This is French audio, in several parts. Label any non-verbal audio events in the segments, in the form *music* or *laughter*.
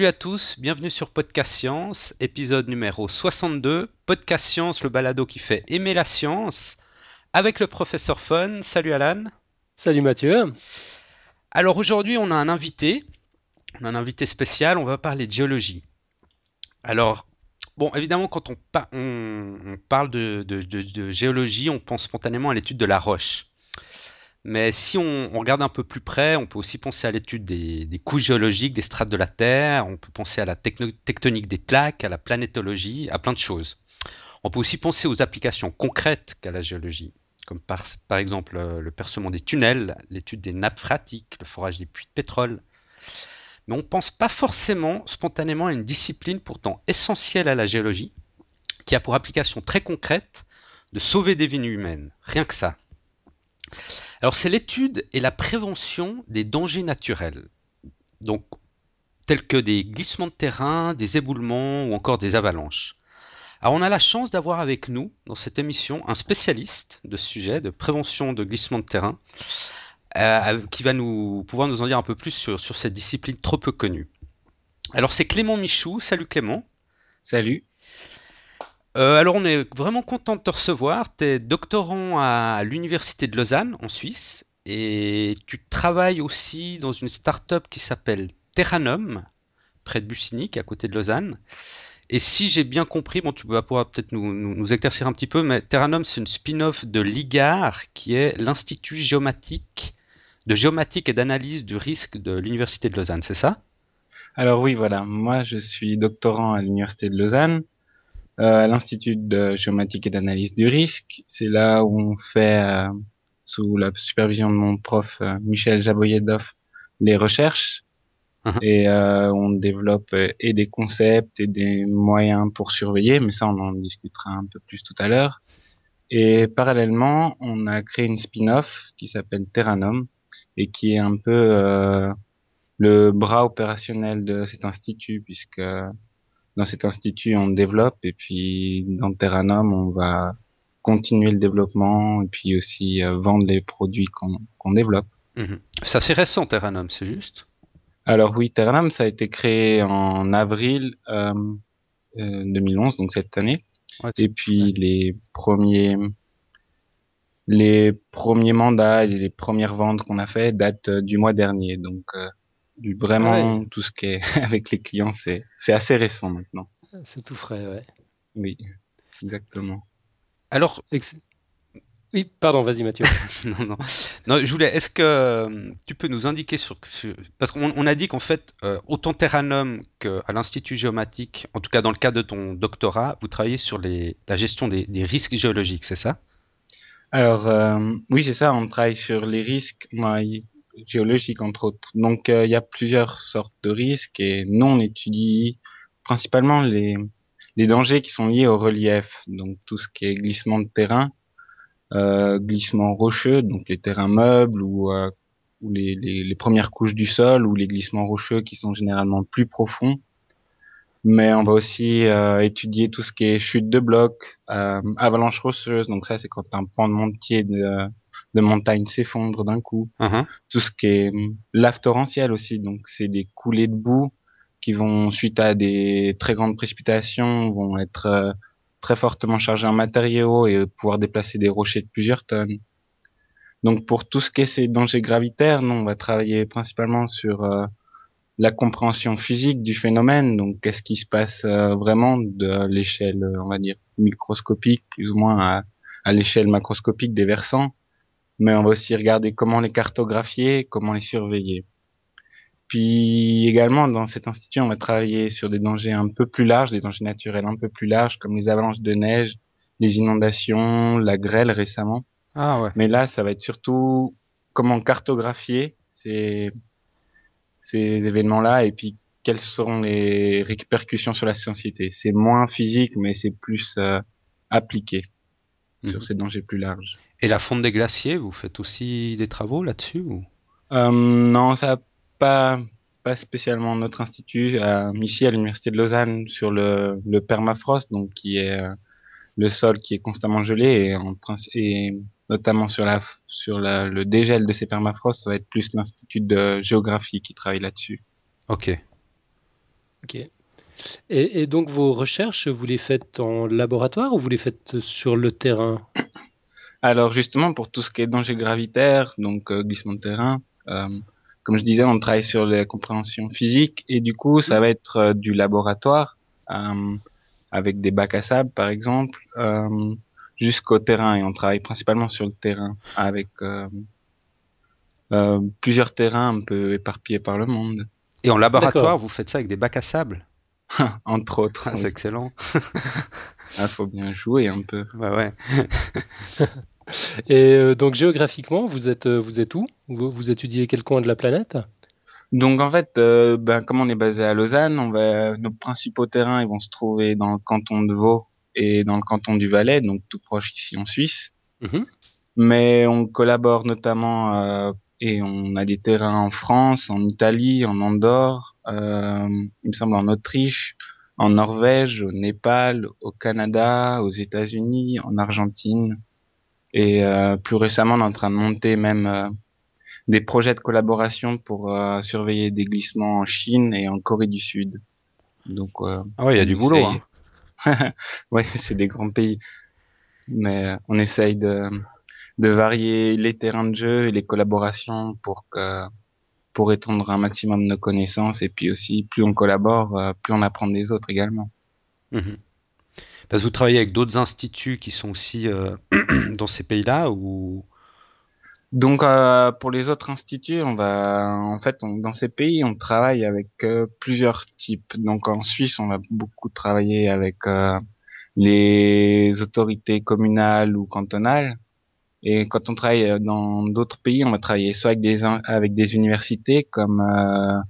Salut à tous, bienvenue sur Podcast Science, épisode numéro 62. Podcast Science, le balado qui fait aimer la science, avec le professeur Fun. Salut Alan. Salut Mathieu. Alors aujourd'hui, on a un invité, on a un invité spécial, on va parler de géologie. Alors, bon, évidemment, quand on, parle de géologie, on pense spontanément à l'étude de la roche. Mais si on, regarde un peu plus près, on peut aussi penser à l'étude des, couches géologiques, des strates de la Terre, on peut penser à la tectonique des plaques, à la planétologie, à plein de choses. On peut aussi penser aux applications concrètes qu'a la géologie, comme par, exemple euh, le percement des tunnels, l'étude des nappes phréatiques, le forage des puits de pétrole. Mais on ne pense pas forcément spontanément à une discipline pourtant essentielle à la géologie, qui a pour application très concrète de sauver des vies humaines. Rien que ça. Alors c'est l'étude et la prévention des dangers naturels, donc tels que des glissements de terrain, des éboulements ou encore des avalanches. Alors on a la chance d'avoir avec nous dans cette émission un spécialiste de ce sujet de prévention de glissements de terrain euh, qui va nous pouvoir nous en dire un peu plus sur cette discipline trop peu connue. Alors c'est Clément Michou. Salut Clément. Salut. Euh, alors on est vraiment content de te recevoir. Tu es doctorant à l'Université de Lausanne en Suisse et tu travailles aussi dans une start-up qui s'appelle Terranum, près de Bussinic, à côté de Lausanne. Et si j'ai bien compris, bon, tu vas pouvoir peut-être nous, éclaircir un petit peu, mais Terranum, c'est une spin-off de l'IGAR, qui est l'Institut géomatique, de géomatique et d'analyse du risque de l'Université de Lausanne, c'est ça? Alors oui, voilà. Moi, je suis doctorant à l'Université de Lausanne à l'Institut de géomatique et d'analyse du risque. C'est là où on fait, euh, sous la supervision de mon prof euh, Michel Jaboyedov, les recherches. Uh-huh. Et on développe et des concepts et des moyens pour surveiller, mais ça on en discutera un peu plus tout à l'heure. Et parallèlement, on a créé une spin-off qui s'appelle Terranum et qui est un peu le bras opérationnel de cet institut puisque dans cet institut, on développe et puis dans Terranum, on va continuer le développement et puis aussi euh, vendre les produits qu'on développe. Mhm. Ça c'est récent Terranum, c'est juste? Alors oui, Terranum, ça a été créé en avril 2011, euh, donc cette année. et puis les premiers les premiers mandats et les premières ventes qu'on a fait datent euh, du mois dernier. Donc Vraiment, tout ce qui est *laughs* avec les clients, c'est c'est assez récent maintenant. C'est tout frais, ouais. Oui, exactement. Alors, oui, pardon, vas-y Mathieu. *laughs* non, non, non, je voulais. Est-ce que euh, tu peux nous indiquer sur, parce qu'on a dit qu'en fait, euh, autant Terranum qu'à l'Institut géomatique, en tout cas dans le cas de ton doctorat, vous travaillez sur les, la gestion des, des risques géologiques, c'est ça? Alors euh, oui, c'est ça. On travaille sur les risques. Moi, géologique entre autres. Donc euh, il y a plusieurs sortes de risques et nous on étudie principalement les, les dangers qui sont liés au relief, donc tout ce qui est glissement de terrain, euh, glissement rocheux, donc les terrains meubles ou, euh, ou les, les, les, premières couches du sol ou les glissements rocheux qui sont généralement plus profonds. Mais on va aussi euh, étudier tout ce qui est chute de blocs, euh, avalanche rocheuse, donc ça c'est quand un pan de montier de, de montagne s'effondre d'un coup. Uh-huh. Tout ce qui est hum, lave torrentielle aussi, donc c'est des coulées de boue qui vont suite à des très grandes précipitations vont être euh, très fortement chargées en matériaux et pouvoir déplacer des rochers de plusieurs tonnes. Donc pour tout ce qui est ces dangers gravitaires, nous on va travailler principalement sur euh, la compréhension physique du phénomène. Donc qu'est-ce qui se passe euh, vraiment de l'échelle, on va dire microscopique, plus ou moins à, à l'échelle macroscopique des versants mais on va aussi regarder comment les cartographier, comment les surveiller. Puis également dans cet institut, on va travailler sur des dangers un peu plus larges, des dangers naturels un peu plus larges, comme les avalanches de neige, les inondations, la grêle récemment. Ah ouais. Mais là, ça va être surtout comment cartographier ces ces événements-là et puis quelles seront les répercussions sur la société. C'est moins physique, mais c'est plus euh, appliqué sur mhm. ces dangers plus larges. Et la fonte des glaciers, vous faites aussi des travaux là-dessus ou? Euh, Non, ça pas pas spécialement notre institut. Euh, ici à l'université de Lausanne sur le, le permafrost, donc qui est euh, le sol qui est constamment gelé et, en, et notamment sur la sur la, le dégel de ces permafrost, ça va être plus l'institut de géographie qui travaille là-dessus. Ok. Ok. Et, et donc vos recherches, vous les faites en laboratoire ou vous les faites sur le terrain *clears throat* Alors justement, pour tout ce qui est danger gravitaire, donc euh, glissement de terrain, euh, comme je disais, on travaille sur les compréhensions physiques et du coup, ça va être euh, du laboratoire euh, avec des bacs à sable, par exemple, euh, jusqu'au terrain et on travaille principalement sur le terrain avec euh, euh, plusieurs terrains un peu éparpillés par le monde, Et en laboratoire, vous faites ça avec des bacs à sable? *laughs* entre autres. Ah, c'est excellent. Il *laughs* faut bien jouer un peu. Ouais, ouais. *laughs* Et euh, donc géographiquement, vous êtes, euh, vous êtes où? Vous, vous étudiez quel coin de la planète? Donc en fait, euh, ben, comme on est basé à Lausanne, on va, nos principaux terrains ils vont se trouver dans le canton de Vaud et dans le canton du Valais, donc tout proche ici en Suisse. Mhm. Mais on collabore notamment euh, et on a des terrains en France, en Italie, en Andorre, euh, il me semble en Autriche, en Norvège, au Népal, au Canada, aux États-Unis, en Argentine. Et euh, plus récemment, on est en train de monter même euh, des projets de collaboration pour euh, surveiller des glissements en Chine et en Corée du Sud. Donc, euh, Ah ouais, il y a du boulot. hein. *laughs* ouais, c'est des grands pays. Mais euh, on essaye de, de varier les terrains de jeu et les collaborations pour que pour étendre un maximum nos connaissances et puis aussi plus on collabore, euh, plus on apprend des autres également. Mhm. Parce que vous travaillez avec d'autres instituts qui sont aussi euh, *clears throat* dans ces pays-là ou? Donc euh, pour les autres instituts, on va en fait on- dans ces pays on travaille avec euh, plusieurs types. Donc en Suisse, on va beaucoup travailler avec les autorités communales ou cantonales. Et quand on travaille euh, dans d'autres pays, on va travailler soit avec des in- avec des universités comme euh,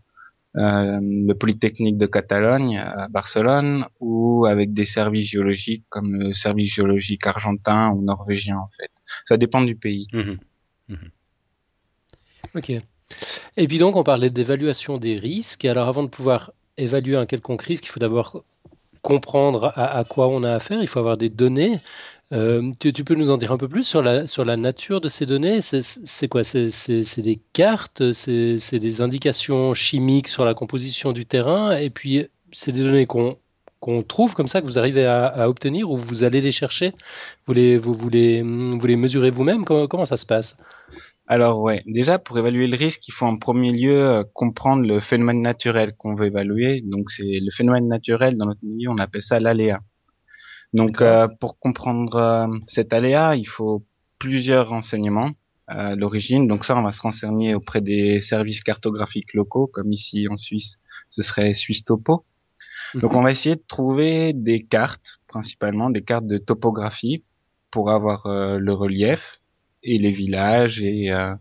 euh, le Polytechnique de Catalogne à Barcelone ou avec des services géologiques comme le service géologique argentin ou norvégien en fait. Ça dépend du pays. Mhm. Ok. Et puis donc, on parlait d'évaluation des risques. Et alors, avant de pouvoir évaluer un quelconque risque, il faut d'abord comprendre à, à quoi on a affaire. Il faut avoir des données. Euh, tu, peux nous en dire un peu plus sur la, nature de ces données? C'est quoi? C'est des cartes? C'est des indications chimiques sur la composition du terrain? Et puis, c'est des données qu'on trouve comme ça, que vous arrivez à, obtenir ou vous allez les chercher? Vous les, mesurez vous-même? Comment, comment ça se passe? Alors ouais, déjà pour évaluer le risque, il faut en premier lieu euh, comprendre le phénomène naturel qu'on veut évaluer. Donc c'est le phénomène naturel dans notre milieu, on appelle ça l'aléa. Donc euh, pour comprendre euh, cet aléa, il faut plusieurs renseignements à l'origine. Donc ça, on va se renseigner auprès des services cartographiques locaux, comme ici en Suisse, ce serait Suisse Topo. Donc Mhm. on va essayer de trouver des cartes, principalement des cartes de topographie, pour avoir euh, le relief et les villages et euh,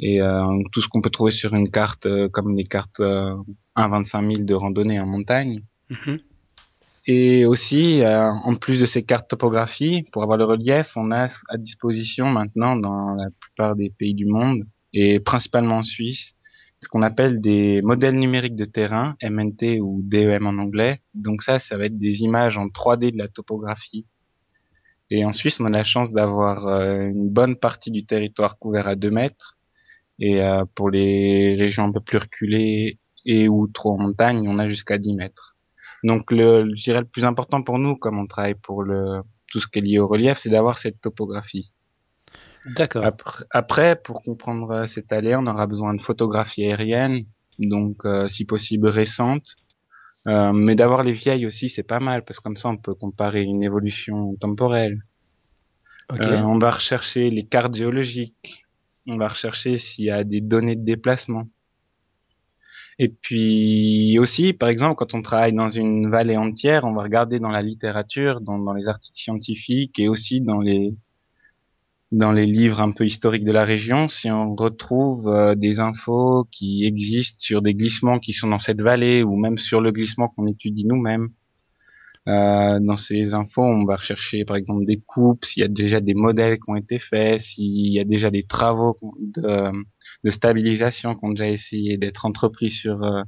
et euh, tout ce qu'on peut trouver sur une carte, euh, comme les cartes euh, 1 25 000 de randonnée en montagne. Mhm. Et aussi, euh, en plus de ces cartes topographie, pour avoir le relief, on a à disposition maintenant dans la plupart des pays du monde, et principalement en Suisse, ce qu'on appelle des modèles numériques de terrain, MNT ou DEM en anglais. Donc ça, ça va être des images en 3D de la topographie. Et en Suisse, on a la chance d'avoir euh, une bonne partie du territoire couvert à 2 mètres. Et euh, pour les régions un peu plus reculées et ou trop en montagne, on a jusqu'à 10 mètres. Donc, le, je dirais le plus important pour nous, comme on travaille pour le tout ce qui est lié au relief, c'est d'avoir cette topographie. D'accord. Après, après, pour comprendre cette aléa, on aura besoin de photographies aériennes, donc euh, si possible récentes. Euh, mais d'avoir les vieilles aussi, c'est pas mal, parce que comme ça, on peut comparer une évolution temporelle. Ok. Euh, on va rechercher les cartes géologiques. On va rechercher s'il y a des données de déplacement. Et puis aussi, par exemple, quand on travaille dans une vallée entière, on va regarder dans la littérature, dans, dans les articles scientifiques et aussi dans les dans les livres un peu historiques de la région, si on retrouve euh, des infos qui existent sur des glissements qui sont dans cette vallée ou même sur le glissement qu'on étudie nous-mêmes. Euh, dans ces infos, on va rechercher par exemple des coupes, s'il y a déjà des modèles qui ont été faits, s'il y a déjà des travaux de, de stabilisation qui ont déjà essayé d'être entrepris sur euh,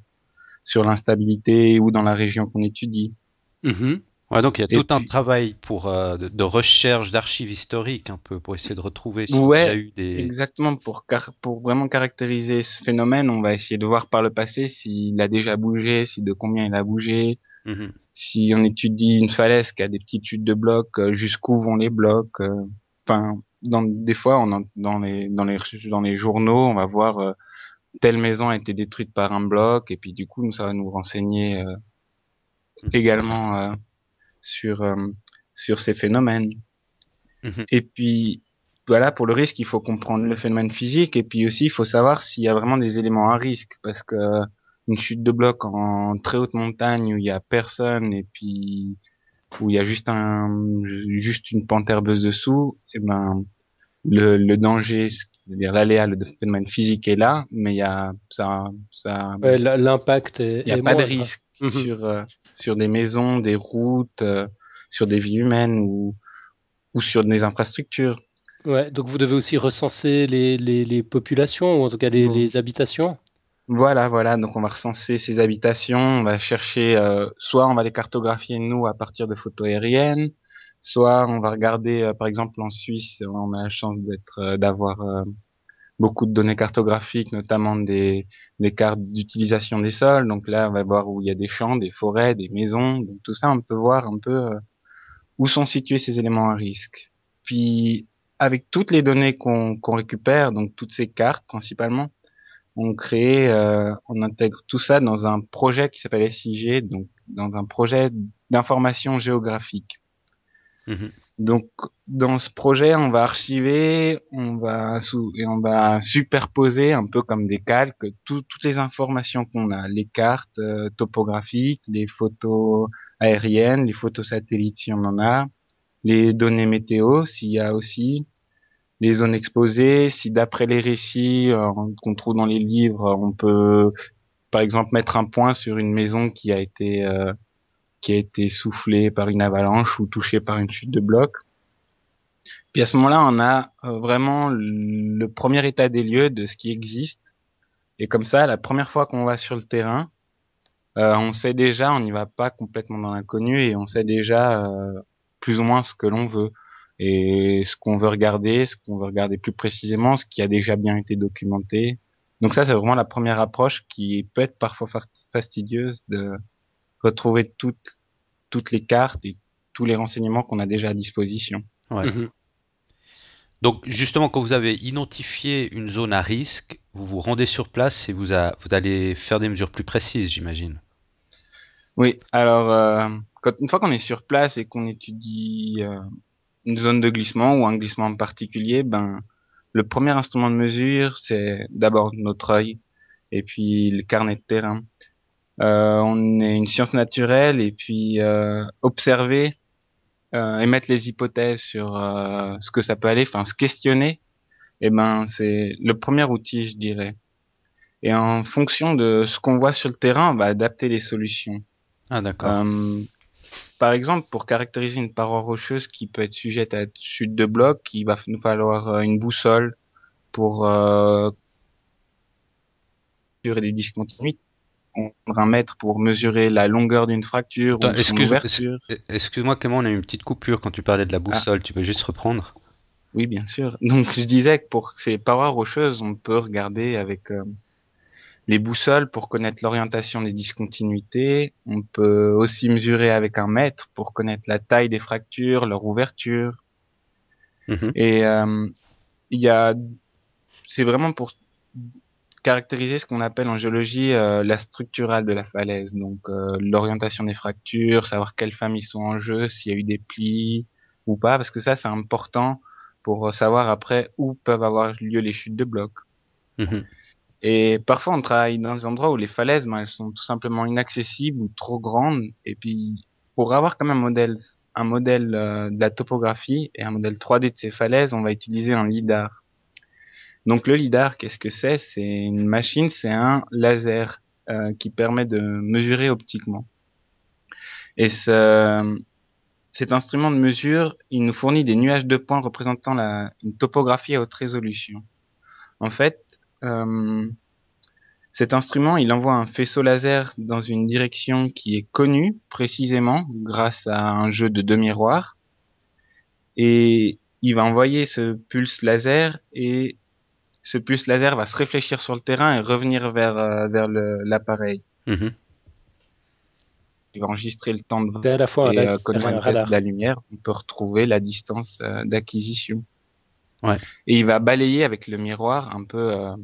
sur l'instabilité ou dans la région qu'on étudie. Mhm. Ouais, donc il y a tout un travail pour euh, de, recherche d'archives historiques un peu pour essayer de retrouver s'il ouais, y a eu des exactement pour car pour vraiment caractériser ce phénomène, on va essayer de voir par le passé s'il a déjà bougé, si de combien il a bougé. Mhm. Si on étudie une falaise qui a des petites chutes de blocs, euh, jusqu'où vont les blocs. Euh, enfin, dans des fois, on dans les dans les dans les journaux, on va voir telle maison a été détruite par un bloc et puis du coup, ça va nous renseigner mhm. également sur euh, sur ces phénomènes. Mhm. Et puis voilà, pour le risque, il faut comprendre le phénomène physique et puis aussi il faut savoir s'il y a vraiment des éléments à risque parce que une chute de bloc en très haute montagne où il y a personne et puis où il y a juste un juste une pente herbeuse dessous, et eh ben le, le danger, c'est-à-dire l'aléa, le phénomène physique est là, mais il y a ça ça l'impact il y a pas de risque mhm. sur euh, sur des maisons, des routes, euh, sur des vies humaines ou, ou sur des infrastructures. Ouais, donc vous devez aussi recenser les, les, les populations, ou en tout cas les, les, habitations Voilà, voilà, donc on va recenser ces habitations, on va chercher, euh, soit on va les cartographier nous à partir de photos aériennes, soit on va regarder, euh, par exemple en Suisse, on a la chance d'être, d'avoir beaucoup de données cartographiques, notamment des, des cartes d'utilisation des sols. Donc là, on va voir où il y a des champs, des forêts, des maisons. Donc tout ça, on peut voir un peu euh, où sont situés ces éléments à risque. Puis avec toutes les données qu'on récupère, donc toutes ces cartes principalement, on crée, euh, on intègre tout ça dans un projet qui s'appelle SIG, donc dans un projet d'information géographique. Mmh donc dans ce projet, on va archiver, on va sous et on va superposer un peu comme des calques toutes les informations qu'on a, les cartes euh, topographiques, les photos aériennes, les photos satellites si on en a, les données météo s'il y a aussi, les zones exposées, si d'après les récits euh, qu'on trouve dans les livres, on peut par exemple mettre un point sur une maison qui a été euh, qui a été soufflé par une avalanche ou touché par une chute de bloc. Puis à ce moment-là, on a euh, vraiment le premier état des lieux de ce qui existe. Et comme ça, la première fois qu'on va sur le terrain, euh, on sait déjà, on n'y va pas complètement dans l'inconnu et on sait déjà euh, plus ou moins ce que l'on veut et ce qu'on veut regarder, ce qu'on veut regarder plus précisément, ce qui a déjà bien été documenté. Donc ça, c'est vraiment la première approche qui peut être parfois fastidieuse de retrouver toutes, toutes les cartes et tous les renseignements qu'on a déjà à disposition. Ouais. Mhm. Donc justement, quand vous avez identifié une zone à risque, vous vous rendez sur place et vous, vous allez faire des mesures plus précises, j'imagine. Oui, alors euh, quand, une fois qu'on est sur place et qu'on étudie euh, une zone de glissement ou un glissement en particulier, ben le premier instrument de mesure, c'est d'abord notre œil et puis le carnet de terrain. Euh, on est une science naturelle et puis euh, observer, euh, émettre les hypothèses sur ce que ça peut aller, enfin se questionner, et eh ben c'est le premier outil, je dirais. Et en fonction de ce qu'on voit sur le terrain, on va adapter les solutions. Ah d'accord. Par exemple, pour caractériser une paroi rocheuse qui peut être sujette à chute de bloc, il va nous falloir une boussole pour euh, des discontinuités un mètre pour mesurer la longueur d'une fracture ou son ouverture. Excuse-moi Clément, on a eu une petite coupure quand tu parlais de la boussole, tu peux juste reprendre? Oui, bien sûr. Donc je disais que pour ces parois rocheuses, on peut regarder avec euh, les boussoles pour connaître l'orientation des discontinuités. On peut aussi mesurer avec un mètre pour connaître la taille des fractures, leur ouverture. Mhm. Et euh, il y a, c'est vraiment pour caractériser ce qu'on appelle en géologie euh, la structurale de la falaise, donc euh, l'orientation des fractures, savoir quelles familles sont en jeu, s'il y a eu des plis ou pas, parce que ça c'est important pour savoir après où peuvent avoir lieu les chutes de blocs. Mhm. Et parfois on travaille dans des endroits où les falaises, ben, elles sont tout simplement inaccessibles ou trop grandes, et puis pour avoir comme un modèle un modèle euh, de la topographie et un modèle 3D de ces falaises, on va utiliser un lidar. Donc le lidar, qu'est-ce que c'est? C'est une machine, c'est un laser euh, qui permet de mesurer optiquement. Et ce, cet instrument de mesure, il nous fournit des nuages de points représentant la, une topographie à haute résolution. En fait, Cet instrument, il envoie un faisceau laser dans une direction qui est connue précisément grâce à un jeu de deux miroirs. Et il va envoyer ce pulse laser et ce pulse laser va se réfléchir sur le terrain et revenir vers, euh, vers l'appareil. Mhm. Il va enregistrer le temps de C'est à la fois et euh, un radar. de la lumière, on peut retrouver la distance euh, d'acquisition. Ouais. Et il va balayer avec le miroir un peu euh,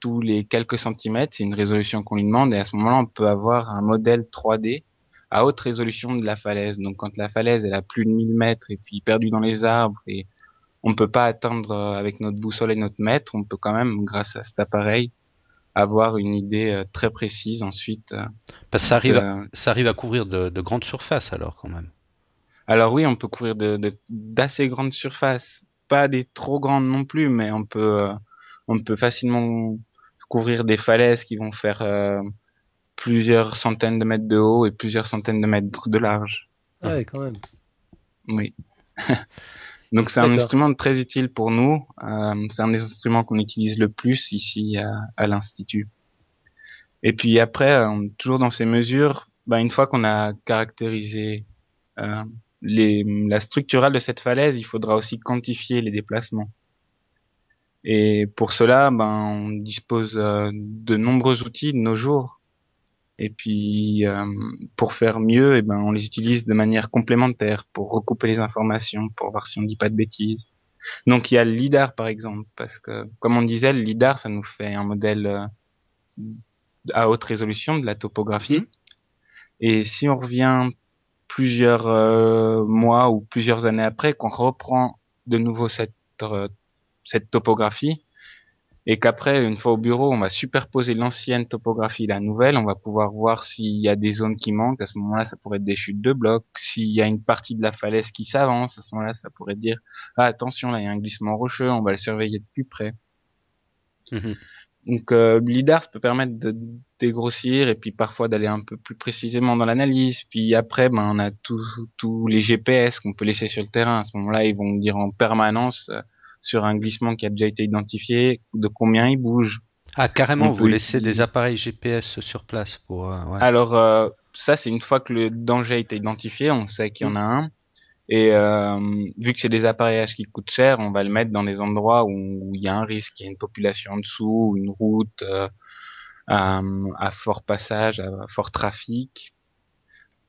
tous les quelques centimètres, c'est une résolution qu'on lui demande, et à ce moment-là, on peut avoir un modèle 3D à haute résolution de la falaise. Donc quand la falaise elle a plus de 1000 mètres et puis perdue dans les arbres et on ne peut pas atteindre euh, avec notre boussole et notre mètre, on peut quand même, grâce à cet appareil, avoir une idée euh, très précise ensuite. Parce que ça arrive, à, ça arrive à couvrir de, de grandes surfaces alors quand même. Alors oui, on peut couvrir de- de- d'assez grandes surfaces, pas des trop grandes non plus, mais on peut euh, on peut facilement couvrir des falaises qui vont faire euh, plusieurs centaines de mètres de haut et plusieurs centaines de mètres de large. Ah ouais, quand même. Oui. *laughs* Donc c'est un instrument très utile pour nous. Euh, c'est un des instruments qu'on utilise le plus ici à, à l'institut. Et puis après, euh, toujours dans ces mesures, bah, une fois qu'on a caractérisé euh, les, la structurale de cette falaise, il faudra aussi quantifier les déplacements. Et pour cela, ben, on dispose euh, de nombreux outils de nos jours. Et puis, euh, pour faire mieux, eh ben, on les utilise de manière complémentaire pour recouper les informations, pour voir si on dit pas de bêtises. Donc, il y a le lidar, par exemple, parce que, comme on disait, le lidar, ça nous fait un modèle euh, à haute résolution de la topographie. Et si on revient plusieurs euh, mois ou plusieurs années après, qu'on reprend de nouveau cette euh, cette topographie, et qu'après, une fois au bureau, on va superposer l'ancienne topographie et la nouvelle, on va pouvoir voir s'il y a des zones qui manquent. À ce moment-là, ça pourrait être des chutes de blocs. S'il y a une partie de la falaise qui s'avance, à ce moment-là, ça pourrait dire ah attention, là il y a un glissement rocheux, on va le surveiller de plus près. Mhm. Donc euh, l'IDAR ça peut permettre de dégrossir et puis parfois d'aller un peu plus précisément dans l'analyse. Puis après, ben on a tous tous les GPS qu'on peut laisser sur le terrain. À ce moment-là, ils vont dire en permanence euh, sur un glissement qui a déjà été identifié de combien il bouge. Ah, carrément, On vous laissez des appareils GPS sur place pour. euh, ouais. Alors euh, ça, c'est une fois que le danger a été identifié, on sait qu'il y en a un. Et euh, vu que c'est des appareillages qui coûtent cher, on va le mettre dans des endroits où il y a un risque, il y a une population en dessous, une route euh, à, à fort passage, à fort trafic.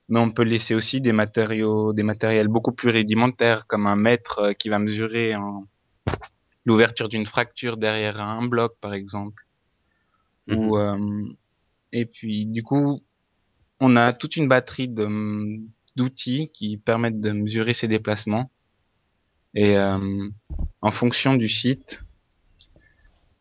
Mais on peut laisser aussi des matériaux, des matériels beaucoup plus rudimentaires, comme un mètre euh, qui va mesurer l'ouverture d'une fracture derrière un bloc, par exemple. Mhm. Ou euh, et puis du coup, on a toute une batterie de d'outils qui permettent de mesurer ces déplacements. Et euh, en fonction du site,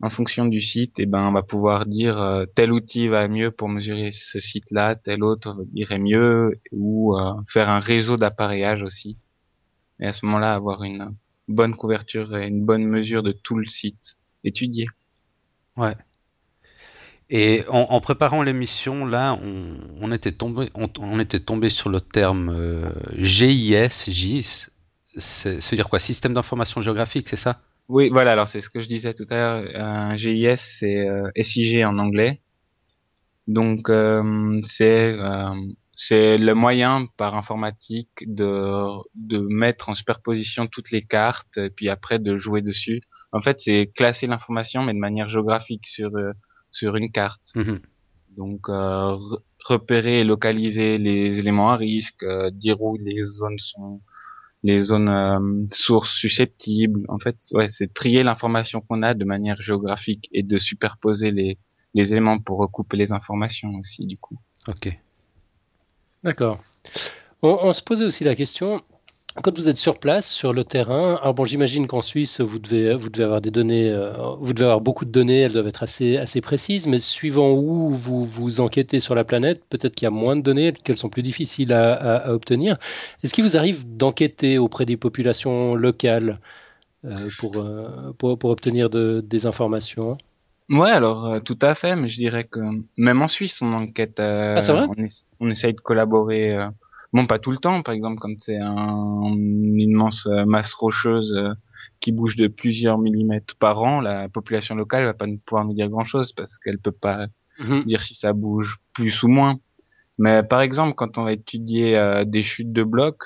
en fonction du site, et ben on va pouvoir dire euh, tel outil va mieux pour mesurer ce site-là, tel autre irait mieux, ou euh, faire un réseau d'appareillage aussi. Et à ce moment-là, avoir une bonne couverture et une bonne mesure de tout le site étudié. Ouais. Et en, préparant l'émission, là, on, était tombé, on, était tombé sur le terme euh, GIS, GIS. Ça veut dire quoi? Système d'information géographique, c'est ça? Oui, voilà, alors c'est ce que je disais tout à l'heure. Un GIS, c'est euh, SIG en anglais. Donc, euh, c'est euh, c'est le moyen par informatique de, de mettre en superposition toutes les cartes et puis après de jouer dessus. En fait, c'est classer l'information mais de manière géographique sur, euh, sur une carte. Mhm. Donc, euh, re- repérer et localiser les éléments à risque, euh, dire où les zones sont, les zones euh, sources susceptibles. En fait, ouais, c'est trier l'information qu'on a de manière géographique et de superposer les, les éléments pour recouper les informations aussi, du coup. Ok. D'accord. On, on se posait aussi la question, quand vous êtes sur place, sur le terrain, alors bon, j'imagine qu'en Suisse, vous devez, vous devez avoir des données, euh, vous devez avoir beaucoup de données, elles doivent être assez, assez précises, mais suivant où vous vous enquêtez sur la planète, peut-être qu'il y a moins de données, qu'elles sont plus difficiles à, à- à obtenir. Est-ce qu'il vous arrive d'enquêter auprès des populations locales euh, pour, euh, pour, pour obtenir de- des informations? Ouais, alors tout à fait, mais je dirais que même en Suisse, on enquête, Ah, c'est vrai? on essaye de collaborer. Bon, pas tout le temps, par exemple, quand c'est un, une immense euh, masse rocheuse euh, qui bouge de plusieurs millimètres par an, la population locale va pas pouvoir nous dire grand-chose parce qu'elle peut pas mhm. dire si ça bouge plus ou moins. Mais par exemple, quand on va étudier euh, des chutes de blocs,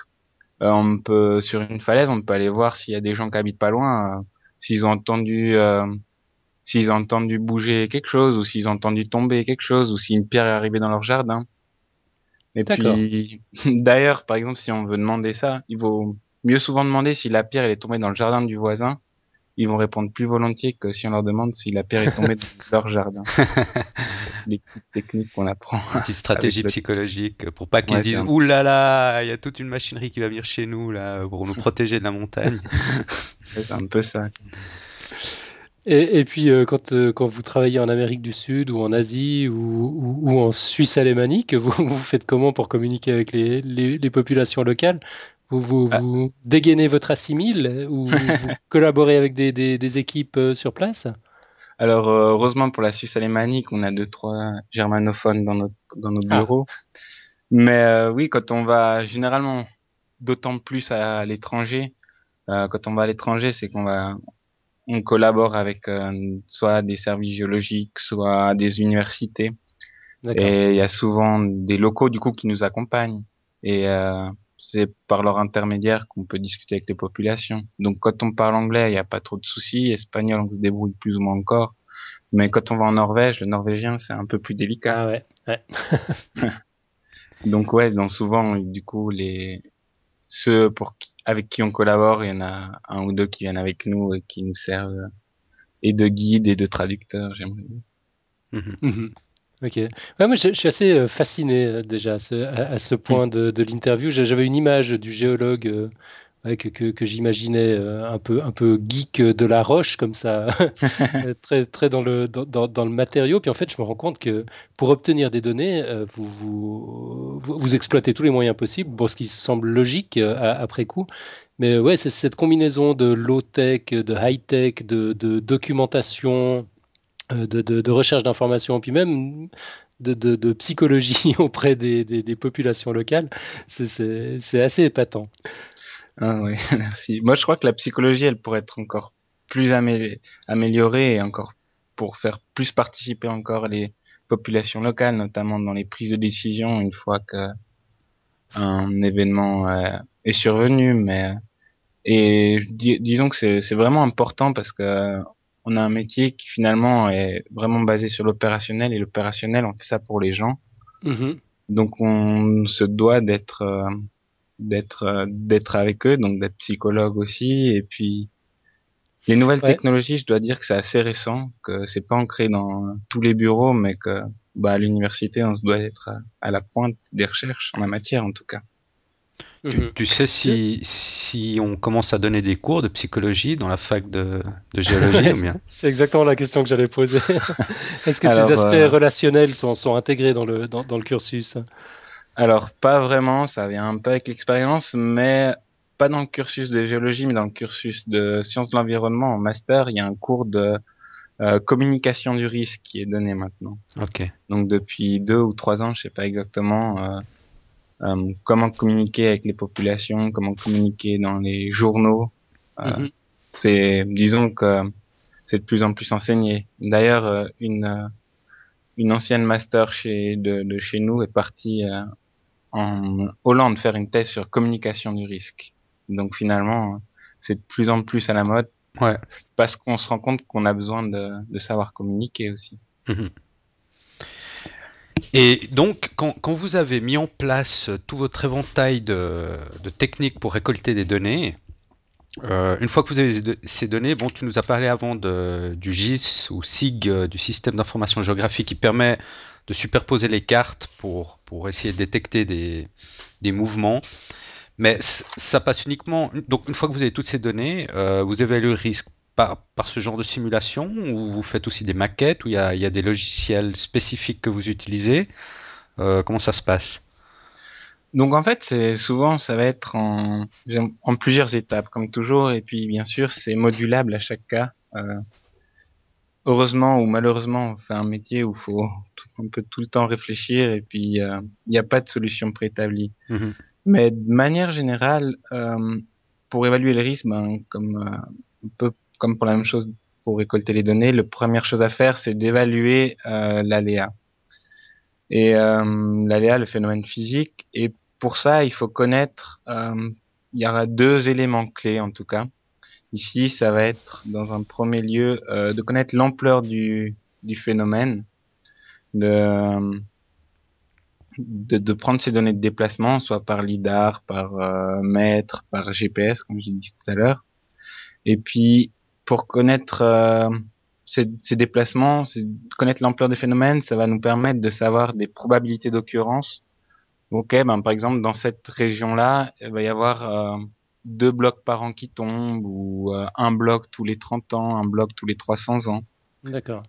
euh, on peut sur une falaise, on peut aller voir s'il y a des gens qui habitent pas loin, euh, s'ils ont entendu s'ils ont entendu bouger quelque chose ou s'ils ont entendu tomber quelque chose ou si une pierre est arrivée dans leur jardin. Et puis *laughs* d'ailleurs, par exemple, si on veut demander ça, il vaut mieux souvent demander si la pierre elle est tombée dans le jardin du voisin ils vont répondre plus volontiers que si on leur demande si la pierre est tombée dans *laughs* leur jardin. C'est des petites techniques qu'on apprend. Une petite stratégie psychologique pour pas qu'ils disent Ouh là là, il y a toute une machinerie qui va venir chez nous là pour nous *laughs* protéger de la montagne. C'est un peu ça. Et, et puis euh, quand, euh, quand vous travaillez en Amérique du Sud ou en Asie ou, ou, en Suisse alémanique, *laughs* vous, vous faites comment pour communiquer avec les, les, les populations locales? Vous, ah. vous, dégainez votre assimile ou vous *laughs* collaborez avec des, des, équipes euh, sur place? Alors, heureusement pour la Suisse alémanique, on a deux, trois germanophones dans, notre, dans nos ah. bureaux. Mais euh, oui, quand on va généralement d'autant plus à l'étranger, quand on va à l'étranger, c'est qu'on va on collabore avec soit des services géologiques, soit des universités. Et il y a souvent des locaux du coup qui nous accompagnent. Et c'est par leur intermédiaire qu'on peut discuter avec les populations. Donc quand on parle anglais, il n'y a pas trop de soucis. Espagnol, on se débrouille plus ou moins encore. Mais quand on va en Norvège, le norvégien, c'est un peu plus délicat. Ah ouais. ouais. *laughs* donc ouais, donc souvent, du coup, les ceux pour avec qui on collabore, il y en a un ou deux qui viennent avec nous et qui nous servent et de guide et de traducteurs, j'aimerais dire. Mm Ok. Ouais, moi, je, suis assez euh, fasciné euh, déjà à ce, à, ce point de, de l'interview. J'avais une image du géologue euh, ouais, que, que, que j'imaginais un peu un peu geek de la roche comme ça, *laughs* très très dans le dans, dans, le matériau. Puis en fait, je me rends compte que pour obtenir des données, vous, vous, vous exploitez tous les moyens possibles. Bon, ce qui semble logique après coup. Mais ouais, c'est cette combinaison de low tech, de high tech, de, de documentation euh, de, recherche d'informations, puis même de, psychologie *laughs* auprès des, populations locales, c'est assez épatant. Ah oui, *laughs* merci. Moi, je crois que la psychologie, elle pourrait être encore plus améliorée et encore pour faire plus participer encore les populations locales, notamment dans les prises de décision une fois que un événement euh, est survenu. Mais et disons que c'est vraiment important parce que on a un métier qui finalement est vraiment basé sur l'opérationnel et l'opérationnel on fait ça pour les gens mm-hmm. donc on se doit d'être euh, d'être euh, d'être avec eux donc d'être psychologue aussi. Et puis les nouvelles technologies je dois dire que c'est assez récent que c'est pas ancré dans tous les bureaux mais que bah à l'université on se doit être à la pointe des recherches en la matière en tout cas. Mhm. Tu, sais si, si on commence à donner des cours de psychologie dans la fac de, de géologie ou bien *laughs* C'est exactement la question que j'allais poser. *laughs* Est-ce que ces aspects euh, relationnels sont, sont intégrés dans le, dans, dans, le cursus? Alors, pas vraiment, ça vient un peu avec l'expérience, mais pas dans le cursus de géologie, mais dans le cursus de sciences de l'environnement en master, il y a un cours de euh, communication du risque qui est donné maintenant. Ok. Donc depuis deux ou trois ans, je sais pas exactement. Euh, euh, comment communiquer avec les populations, comment communiquer dans les journaux. Euh, mhm. C'est, disons que c'est de plus en plus enseigné. D'ailleurs, une une ancienne master chez de, de chez nous est partie en Hollande faire une thèse sur communication du risque. Donc finalement, c'est de plus en plus à la mode. Ouais. Parce qu'on se rend compte qu'on a besoin de, de savoir communiquer aussi. Mhm. Et donc, quand, quand, vous avez mis en place tout votre éventail de, de techniques pour récolter des données, euh, une fois que vous avez ces données, bon, tu nous as parlé avant de, du GIS ou SIG, euh, du système d'information géographique, qui permet de superposer les cartes pour, pour essayer de détecter des, des mouvements. Mais ça passe uniquement. Donc, une fois que vous avez toutes ces données, euh, vous évaluez le risque par, par, ce genre de simulation ou vous faites aussi des maquettes où il y a, y a, des logiciels spécifiques que vous utilisez euh, Comment ça se passe? Donc en fait, c'est souvent ça va être en, en plusieurs étapes comme toujours et puis bien sûr c'est modulable à chaque cas. Euh, heureusement ou malheureusement, on fait un métier où faut *laughs* un peu tout le temps réfléchir et puis euh, il n'y a pas de solution préétablie. Mm-hmm. Mais de manière générale, euh, pour évaluer le risque, ben, comme euh, un peu comme pour la même chose pour récolter les données, la première chose à faire, c'est d'évaluer euh, l'aléa. et euh, l'aléa, le phénomène physique. Et pour ça, il faut connaître, euh, il y aura deux éléments clés en tout cas. Ici, ça va être dans un premier lieu euh, de connaître l'ampleur du, du phénomène, de, de, de, prendre ces données de déplacement, soit par lidar, par euh, mètre, par GPS, comme j'ai dit tout à l'heure. Et puis, pour connaître euh, ces, ces, déplacements, connaître l'ampleur des phénomènes, ça va nous permettre de savoir des probabilités d'occurrence. Ok, ben par exemple dans cette région-là, il va y avoir euh, deux blocs par an qui tombent ou euh, un bloc tous les 30 ans, un bloc tous les 300 ans. D'accord.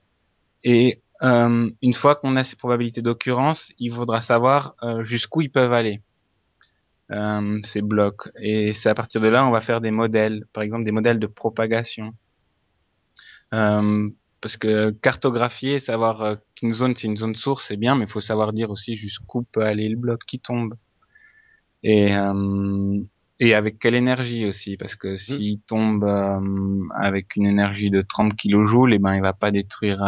Et euh, une fois qu'on a ces probabilités d'occurrence, il faudra savoir euh, jusqu'où ils peuvent aller, euh, ces blocs. Et c'est à partir de là, on va faire des modèles, par exemple des modèles de propagation. Euh, parce que cartographier, savoir qu'une zone c'est une zone source, c'est bien, mais il faut savoir dire aussi jusqu'où peut aller le bloc qui tombe. Et, euh, et avec quelle énergie aussi, parce que s'il tombe euh, avec une énergie de 30 kJ, et ben il va pas détruire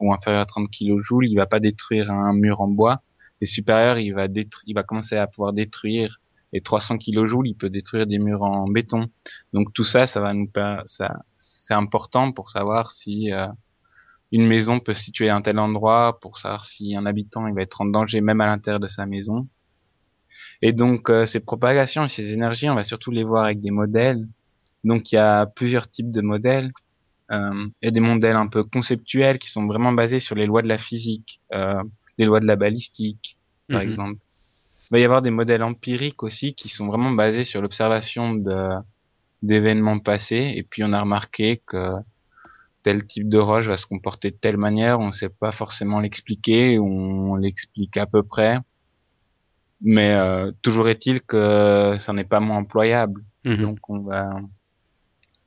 ou inférieur à 30 kJ, il va pas détruire un mur en bois. Et supérieur, il va détruire, il va commencer à pouvoir détruire. Et 300 kJ, il peut détruire des murs en béton. Donc tout ça, ça va nous ça, c'est important pour savoir si euh, une maison peut se situer à un tel endroit, pour savoir si un habitant il va être en danger même à l'intérieur de sa maison. Et donc euh, ces propagations et ces énergies, on va surtout les voir avec des modèles. Donc il y a plusieurs types de modèles. Euh, il y a des modèles un peu conceptuels qui sont vraiment basés sur les lois de la physique, euh, les lois de la balistique, par Mhm. exemple. Il va y avoir des modèles empiriques aussi qui sont vraiment basés sur l'observation de d'événements passés. Et puis on a remarqué que tel type de roche va se comporter de telle manière, on ne sait pas forcément l'expliquer, on l'explique à peu près. Mais euh, toujours est-il que ça n'est pas moins employable. Mhm. Donc on va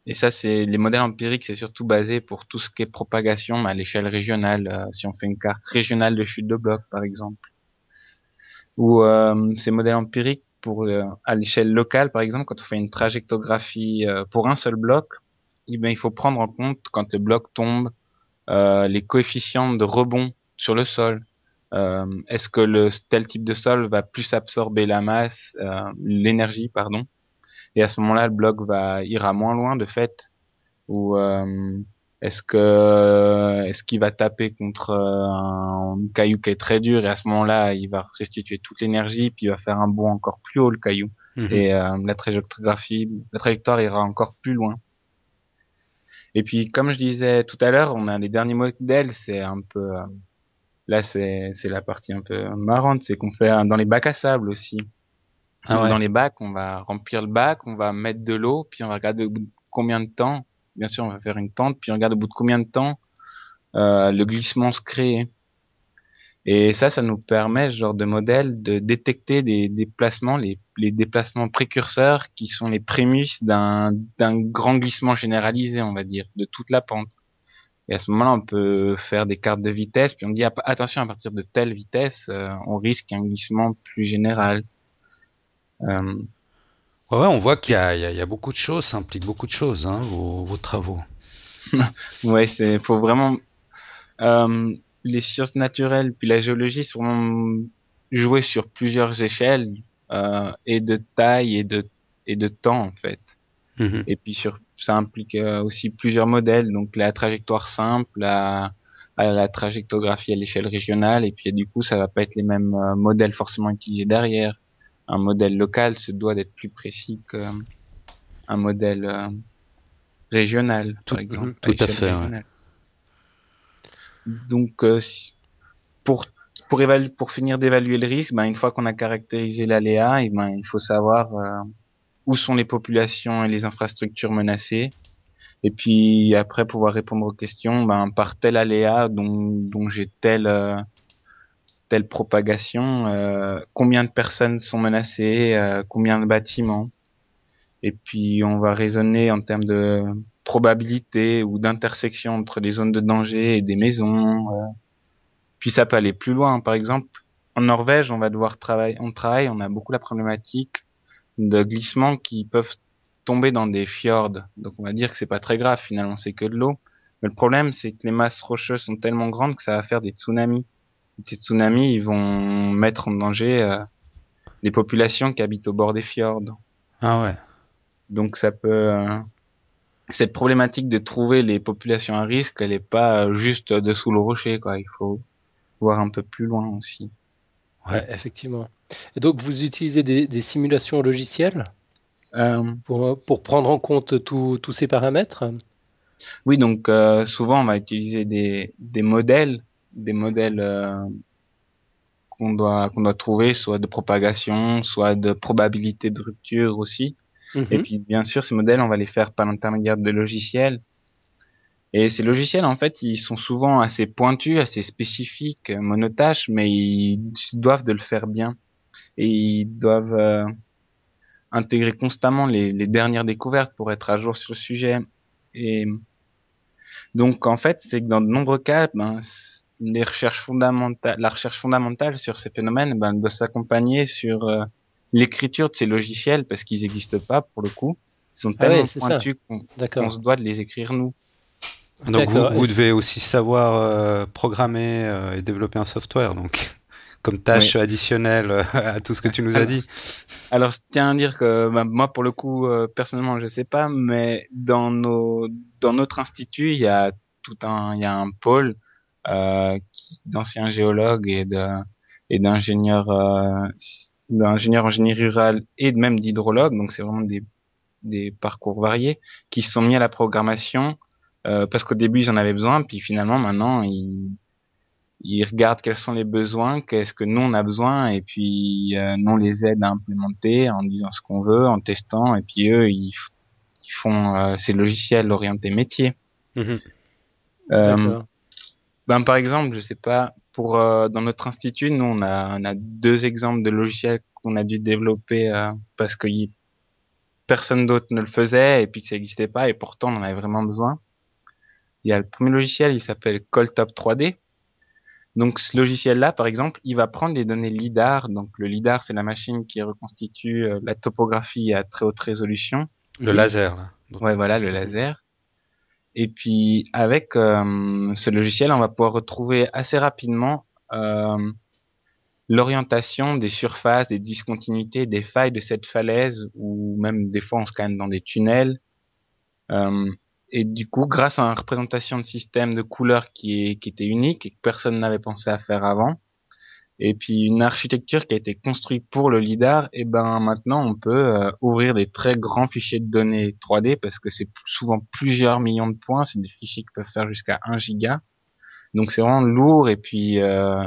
et ça c'est les modèles empiriques, c'est surtout basé pour tout ce qui est propagation à l'échelle régionale. euh, si on fait une carte régionale de chute de bloc par exemple, ou euh, ces modèles empiriques pour euh, à l'échelle locale par exemple, quand on fait une trajectographie euh, pour un seul bloc, eh ben, il faut prendre en compte quand le bloc tombe euh, les coefficients de rebond sur le sol. Euh, Est-ce que le tel type de sol va plus absorber la masse, euh, l'énergie, pardon, et à ce moment-là le bloc va ira moins loin de fait, ou euh, est-ce que est-ce qu'il va taper contre un caillou qui est très dur et à ce moment-là il va restituer toute l'énergie puis il va faire un bond encore plus haut le caillou? Mhm. et euh, la la trajectoire ira encore plus loin. Et puis, comme je disais tout à l'heure, on a les derniers modèles, c'est un peu, euh, là, c'est, c'est la partie un peu marrante, c'est qu'on fait dans les bacs à sable aussi. Ah ouais. Dans les bacs, on va remplir le bac, on va mettre de l'eau, puis on va regarder au bout de combien de temps. Bien sûr, on va faire une pente, puis on regarde au bout de combien de temps euh, le glissement se crée. Et ça, ça nous permet, ce genre de modèle, de détecter des déplacements, les, les déplacements précurseurs qui sont les prémices d'un d'un grand glissement généralisé, on va dire, de toute la pente. Et à ce moment-là, on peut faire des cartes de vitesse, puis on dit ah, attention, à partir de telle vitesse, euh, on risque un glissement plus général. Euh, Ouais, ouais, on voit qu'il y a, y y beaucoup de choses, ça implique beaucoup de choses, hein, vos, vos travaux. *laughs* ouais, c'est faut vraiment euh, les sciences naturelles puis la géologie, c'est vraiment jouer sur plusieurs échelles et de taille et de et de temps en fait. Mhm. Et puis sur ça implique euh, aussi plusieurs modèles, donc la trajectoire simple, la à la trajectographie à l'échelle régionale, et puis du coup ça va pas être les mêmes euh, modèles forcément utilisés derrière. Un modèle local se doit d'être plus précis qu'un modèle euh, régional, Tout- par exemple. tout à fait, ouais. Donc euh, pour pour évaluer, pour finir d'évaluer le risque, ben, une fois qu'on a caractérisé l'aléa, et ben, il faut savoir euh, où sont les populations et les infrastructures menacées. Et puis après pouvoir répondre aux questions, ben, par tel aléa dont, dont j'ai telle euh, telle propagation, euh, combien de personnes sont menacées, euh, combien de bâtiments. Et puis on va raisonner en termes de probabilité ou d'intersection entre des zones de danger et des maisons. euh. Puis ça peut aller plus loin. Par exemple, en Norvège, on va devoir travailler, on travaille, on a beaucoup la problématique de glissements qui peuvent tomber dans des fjords. Donc on va dire que c'est pas très grave finalement, c'est que de l'eau. Mais le problème, c'est que les masses rocheuses sont tellement grandes que ça va faire des tsunamis. ces tsunamis, ils vont mettre en danger euh, les populations qui habitent au bord des fjords. Ah ouais. Donc ça peut euh, cette problématique de trouver les populations à risque, elle est pas juste dessous le rocher quoi. Il faut voir un peu plus loin aussi. Ouais, effectivement. Et donc vous utilisez des, des simulations logicielles Euh, pour, pour prendre en compte tous ces paramètres? Oui, donc euh, souvent on va utiliser des, des modèles, des modèles euh, qu'on doit qu'on doit trouver, soit de propagation, soit de probabilité de rupture aussi. Et Mhm. puis bien sûr, ces modèles, on va les faire par l'intermédiaire de logiciels. Et ces logiciels, en fait, ils sont souvent assez pointus, assez spécifiques, monotâches, mais ils doivent de le faire bien. Et ils doivent euh, intégrer constamment les, les dernières découvertes pour être à jour sur le sujet. Et donc, en fait, c'est que dans de nombreux cas, ben, les recherches fondamentales, la recherche fondamentale sur ces phénomènes, ben, doit s'accompagner sur euh, l'écriture de ces logiciels parce qu'ils n'existent pas pour le coup. Ils sont Ah ouais, tellement pointus qu'on se doit de les écrire nous. Donc vous, vous devez aussi savoir euh, programmer euh, et développer un software, donc *laughs* comme tâche additionnelle euh, à tout ce que tu nous as dit. Alors, je tiens à dire que bah, moi, pour le coup, euh, personnellement, je sais pas, mais dans nos dans notre institut, il y a tout un il y a un pôle euh, d'anciens géologues et de et d'ingénieurs euh, d'ingénieurs en génie rural et même d'hydrologues. Donc, c'est vraiment des des parcours variés qui sont mis à la programmation euh, parce qu'au début, ils en avaient besoin, puis finalement, maintenant, ils ils regardent quels sont les besoins, qu'est-ce que nous on a besoin, et puis euh, nous on les aide à implémenter en disant ce qu'on veut, en testant, et puis eux ils, ils font euh, ces logiciels orientés métier. Mhm. Euh, ben par exemple, je sais pas, pour euh, dans notre institut, nous on a on a deux exemples de logiciels qu'on a dû développer euh, parce que y- personne d'autre ne le faisait et puis que ça n'existait pas et pourtant on en avait vraiment besoin. Il y a le premier logiciel, il s'appelle Coltop 3D. Donc ce logiciel-là, par exemple, il va prendre les données lidar. Donc le lidar, c'est la machine qui reconstitue euh, la topographie à très haute résolution. Le laser, là. Donc, Ouais, voilà, le laser. Et puis avec euh, ce logiciel, on va pouvoir retrouver assez rapidement euh, l'orientation des surfaces, des discontinuités, des failles de cette falaise, ou même des fois on se calme dans des tunnels. Euh, et du coup, grâce à une représentation de système de couleurs qui, qui était unique et que personne n'avait pensé à faire avant, et puis une architecture qui a été construite pour le lidar, et ben maintenant on peut euh, ouvrir des très grands fichiers de données 3D parce que c'est souvent plusieurs millions de points, c'est des fichiers qui peuvent faire jusqu'à 1 giga. Donc c'est vraiment lourd et puis euh,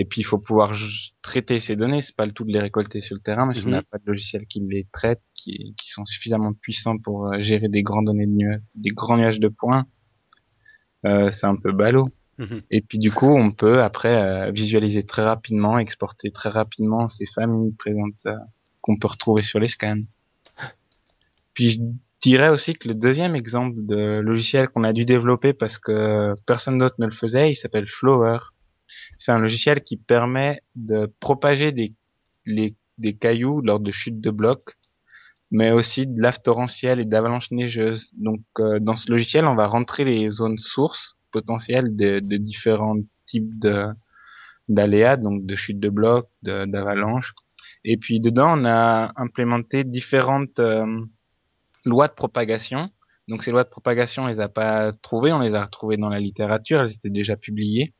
et puis il faut pouvoir traiter ces données, c'est pas le tout de les récolter sur le terrain, mais si on n'a pas de logiciel qui les traite, qui, qui sont suffisamment puissants pour euh, gérer des grandes données de nuages, des grands nuages de points, euh, c'est un peu ballot. Mhm. Et puis du coup, on peut après euh, visualiser très rapidement, exporter très rapidement ces familles présentes euh, qu'on peut retrouver sur les scans. Puis je dirais aussi que le deuxième exemple de logiciel qu'on a dû développer parce que personne d'autre ne le faisait, il s'appelle Flower. C'est un logiciel qui permet de propager des, des cailloux lors de chutes de blocs, mais aussi de lave torrentielle et d'avalanches neigeuses. Donc euh, dans ce logiciel, on va rentrer les zones sources potentielles de, différents types de d'aléas, donc de chutes de blocs, d'avalanches. Et puis dedans, on a implémenté différentes euh, lois de propagation. Donc ces lois de propagation, on les a pas trouvées, on les a retrouvées dans la littérature, elles étaient déjà publiées.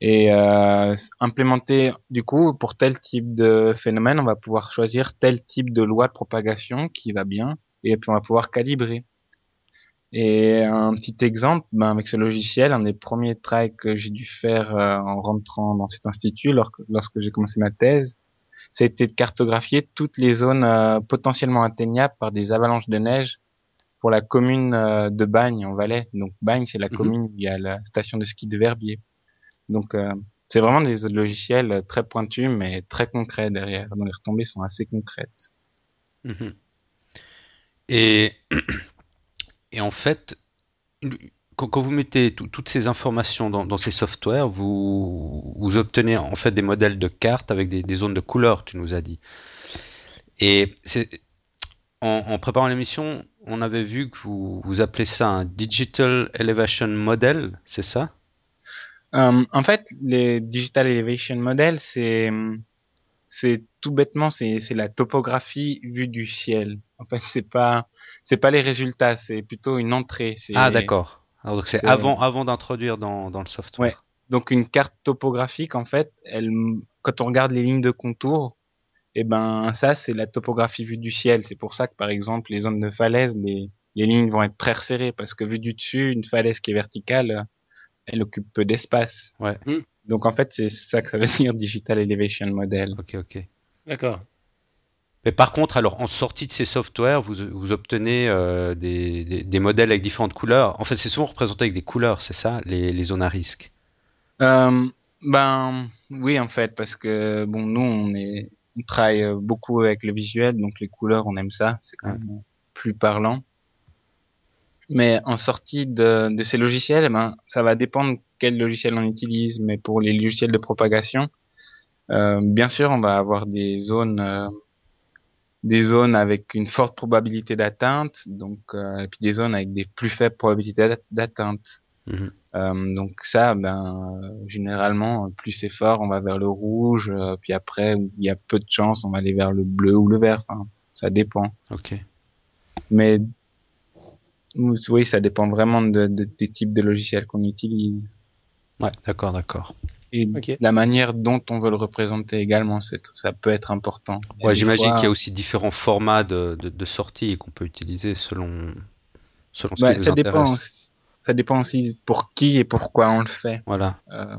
Et euh, implémenter, du coup, pour tel type de phénomène, on va pouvoir choisir tel type de loi de propagation qui va bien, et puis on va pouvoir calibrer. Et un petit exemple, ben, avec ce logiciel, un des premiers tries que j'ai dû faire euh, en rentrant dans cet institut, lorsque, lorsque j'ai commencé ma thèse, c'était de cartographier toutes les zones euh, potentiellement atteignables par des avalanches de neige pour la commune euh, de Bagne en Valais. Donc Bagne, c'est la Mhm. commune où il y a la station de ski de Verbier. Donc euh, c'est vraiment des logiciels très pointus mais très concrets derrière, dont les retombées sont assez concrètes. Mhm. Et, *clears throat* en fait, quand, vous mettez tout- toutes ces informations dans, ces softwares, vous, obtenez en fait des modèles de cartes avec des, zones de couleurs, tu nous as dit. Et en préparant l'émission, on avait vu que vous, vous appelez ça un Digital Elevation Model, c'est ça? Euh, en fait, les Digital Elevation Models, c'est c'est tout bêtement c'est c'est la topographie vue du ciel. En fait, c'est pas c'est pas les résultats, c'est plutôt une entrée. Ah d'accord. Donc c'est avant avant d'introduire dans dans le software. Ouais. Donc une carte topographique en fait, elle quand on regarde les lignes de contour, et eh ben ça c'est la topographie vue du ciel. C'est pour ça que par exemple les zones de falaise, les les lignes vont être très resserrées parce que vu du dessus, une falaise qui est verticale, elle occupe peu d'espace. Ouais. Hmm. Donc en fait, c'est ça que ça veut *laughs* dire Digital Elevation Model. Ok, ok. D'accord. Mais par contre, alors en sortie de ces softwares, vous, vous obtenez euh, des, des, modèles avec différentes couleurs. En fait, c'est souvent représenté avec des couleurs, c'est ça, les, les, zones à risque? Euh, ben oui, en fait, parce que bon, nous on est on travaille beaucoup avec le visuel, donc les couleurs, on aime ça, c'est quand même plus parlant. Mais en sortie de, de ces logiciels, ben, ça va dépendre quel logiciel on utilise. Mais pour les logiciels de propagation, euh, bien sûr, on va avoir des zones, euh, des zones avec une forte probabilité d'atteinte, donc euh, et puis des zones avec des plus faibles probabilités d'atteinte. Mhm. Euh, donc ça, ben généralement, plus c'est fort, on va vers le rouge. Euh, puis après, il y a peu de chance, on va aller vers le bleu ou le vert. Enfin, ça dépend. Ok. Mais oui, ça dépend vraiment de, des types de logiciels qu'on utilise. Ouais, d'accord, d'accord. Et la manière dont on veut le représenter également, ça peut être important. Ouais, j'imagine qu'il y a aussi différents formats de, de, sortie qu'on peut utiliser selon, selon ce qui ça dépend. Ça dépend aussi pour qui et pourquoi on le fait. Voilà. Euh,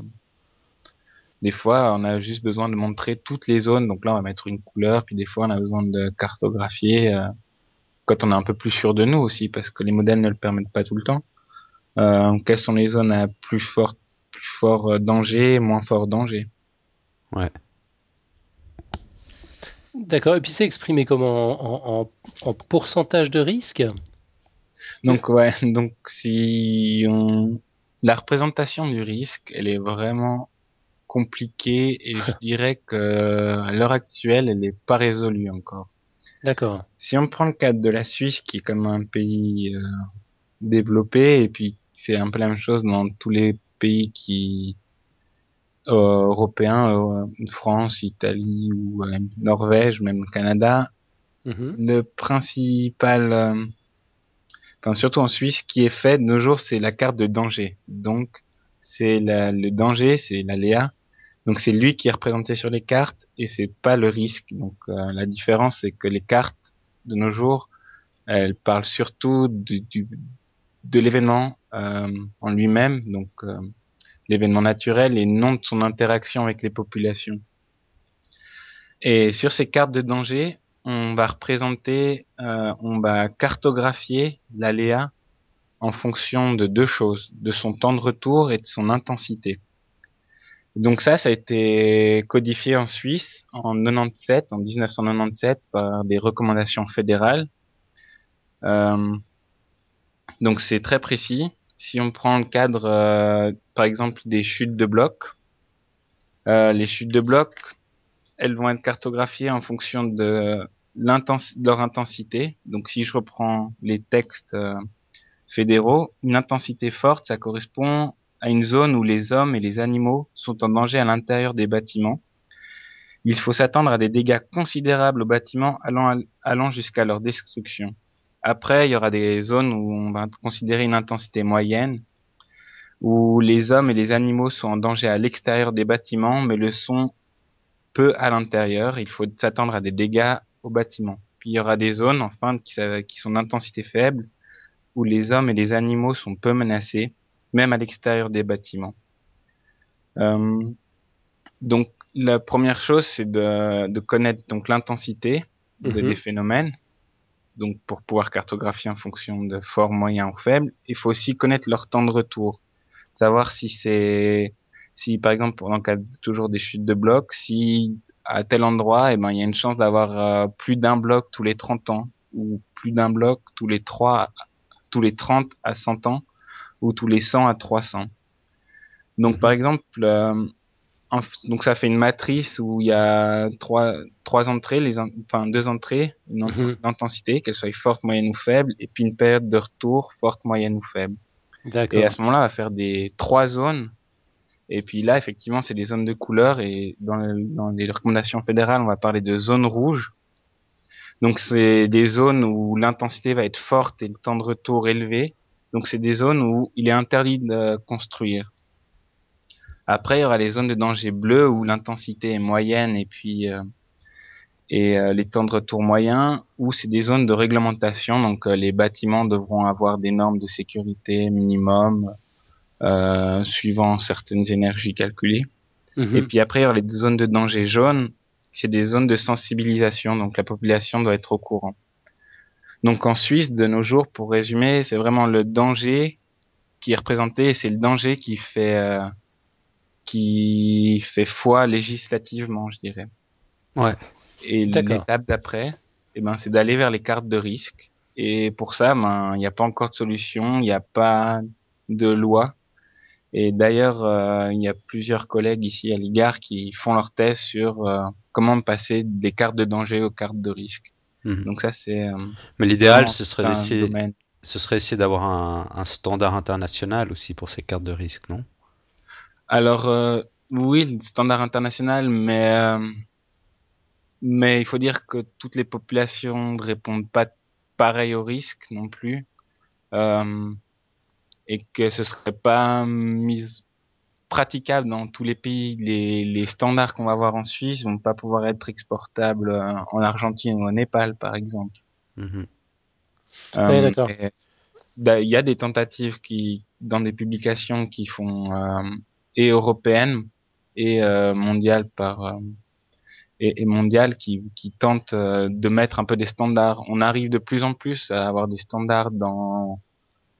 des fois, on a juste besoin de montrer toutes les zones. Donc là, on va mettre une couleur. Puis des fois, on a besoin de cartographier. Euh, quand on est un peu plus sûr de nous aussi, parce que les modèles ne le permettent pas tout le temps. Euh, quelles sont les zones à plus fort, plus fort euh, danger, moins fort danger Ouais. D'accord. Et puis c'est exprimé comment? En, pourcentage de risque? Donc ouais. *laughs* Donc si on la représentation du risque, elle est vraiment compliquée et je *laughs* dirais que à l'heure actuelle, elle n'est pas résolue encore. D'accord. Si on prend le cadre de la Suisse, qui est comme un pays euh, développé, et puis c'est un peu la même chose dans tous les pays qui euh, européens, euh, France, Italie ou Norvège, même Canada, mm-hmm. le principal, enfin surtout en Suisse, qui est fait de nos jours, c'est la carte de danger. Donc c'est le danger, c'est l'aléa, donc c'est lui qui est représenté sur les cartes et c'est pas le risque. Donc euh, la différence c'est que les cartes de nos jours, elles parlent surtout de l'événement euh, en lui-même, donc euh, l'événement naturel et non de son interaction avec les populations. Et sur ces cartes de danger, on va représenter, on va cartographier l'aléa en fonction de deux choses, de son temps de retour et de son intensité. Donc ça, ça a été codifié en Suisse en 97, en 1997 par des recommandations fédérales. Euh, donc c'est très précis. Si on prend le cadre, euh, par exemple, des chutes de blocs, euh, les chutes de blocs, elles vont être cartographiées en fonction de, leur intensité. Donc si je reprends les textes fédéraux, une intensité forte, ça correspond à une zone où les hommes et les animaux sont en danger à l'intérieur des bâtiments. Il faut s'attendre à des dégâts considérables aux bâtiments allant, jusqu'à leur destruction. Après, il y aura des zones où on va considérer une intensité moyenne, où les hommes et les animaux sont en danger à l'extérieur des bâtiments, mais le sont peu à l'intérieur. Il faut s'attendre à des dégâts aux bâtiments. Puis il y aura des zones, enfin, qui sont d'intensité faible, où les hommes et les animaux sont peu menacés, même à l'extérieur des bâtiments. Euh, donc la première chose, c'est de, de, connaître donc l'intensité de mhm. des phénomènes. Donc pour pouvoir cartographier en fonction de fort, moyen ou faible, il faut aussi connaître leur temps de retour, savoir si c'est si par exemple le cas toujours des chutes de blocs, si à tel endroit, eh ben il y a une chance d'avoir euh, plus d'un bloc tous les 30 ans ou plus d'un bloc tous les 3 tous les 30 à 100 ans ou tous les 100 à 300. Donc par exemple, euh, donc ça fait une matrice où il y a trois trois entrées, les enfin deux entrées, une, mhm. intensité, qu'elle soit forte, moyenne ou faible, et puis une période de retour forte, moyenne ou faible. Et à ce moment-là, on va faire des trois zones. Et puis là, effectivement, c'est des zones de couleur et dans, dans les recommandations fédérales, on va parler de zones rouges. Donc c'est des zones où l'intensité va être forte et le temps de retour élevé. Donc c'est des zones où il est interdit de construire. Après, il y aura les zones de danger bleu où l'intensité est moyenne et puis euh, et euh, les temps de retour moyens où c'est des zones de réglementation. Donc euh, les bâtiments devront avoir des normes de sécurité minimum suivant certaines énergies calculées. Mhm. Et puis après, il y aura les zones de danger jaune. C'est des zones de sensibilisation, donc la population doit être au courant. Donc en Suisse, de nos jours, pour résumer, c'est vraiment le danger qui est représenté, c'est le danger qui fait euh, qui fait foi législativement, je dirais. Ouais. Et l'étape d'après, eh ben, c'est d'aller vers les cartes de risque. Et pour ça, ben, il n'y a pas encore de solution, il n'y a pas de loi. Et d'ailleurs, euh, il y a plusieurs collègues ici à l'IGAR qui font leur thèse sur euh, comment passer des cartes de danger aux cartes de risque. Mhm. Donc ça, c'est euh, Mais l'idéal, ce serait d'essayer, ce serait essayer d'avoir un, un standard international aussi pour ces cartes de risque, non? Alors euh, oui, le standard international, mais euh, mais il faut dire que toutes les populations ne répondent pas pareil au risque non plus, euh, et que ce serait pas mis praticable dans tous les pays. Les, les standards qu'on va avoir en Suisse vont pas pouvoir être exportables euh, en Argentine ou au Népal, par exemple. Mhm. Ouais, d'accord. et da- Il y a des tentatives qui, dans des publications qui font euh, et européennes et euh, mondiales par euh, et, et mondiales qui, qui tentent euh, de mettre un peu des standards. On arrive de plus en plus à avoir des standards dans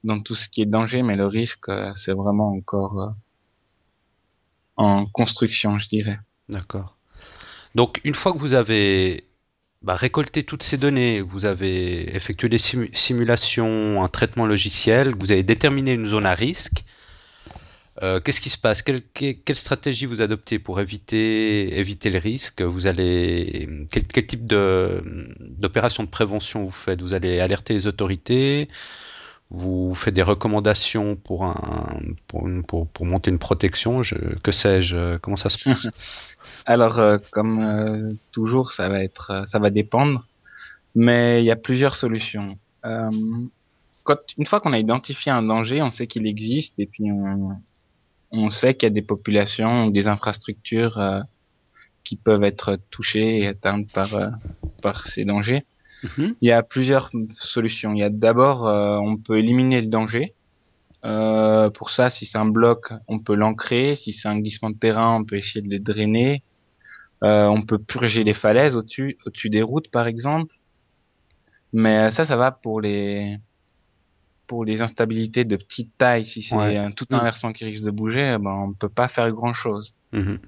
dans tout ce qui est danger, mais le risque euh, c'est vraiment encore euh, en construction, je dirais. D'accord. Donc, une fois que vous avez bah, récolté toutes ces données, vous avez effectué des simu- simulations, un traitement logiciel, vous avez déterminé une zone à risque, euh, qu'est-ce qui se passe? Quelle, que- quelle stratégie vous adoptez pour éviter, éviter le risque? Vous allez, quel, type d'opération de prévention vous faites? Vous allez alerter les autorités? Vous faites des recommandations pour un, pour, pour, monter une protection? Que sais-je? Comment ça se passe? *laughs* Alors, euh, comme euh, toujours, ça va être, euh, ça va dépendre, mais il y a plusieurs solutions. Euh, une fois qu'on a identifié un danger, on sait qu'il existe et puis on, on sait qu'il y a des populations ou des infrastructures euh, qui peuvent être touchées et atteintes par euh, par ces dangers. Mhm. Il y a plusieurs solutions. Il y a d'abord, euh, on peut éliminer le danger. Euh, pour ça, si c'est un bloc, on peut l'ancrer. Si c'est un glissement de terrain, on peut essayer de le drainer. Euh, on peut purger les falaises au-dessus, au-dessus des routes, par exemple. Mais ça, ça va pour les pour les instabilités de petite taille. Si c'est Ouais. un- tout un Mm. versant qui risque de bouger, ben on peut pas faire grand-chose. Mhm.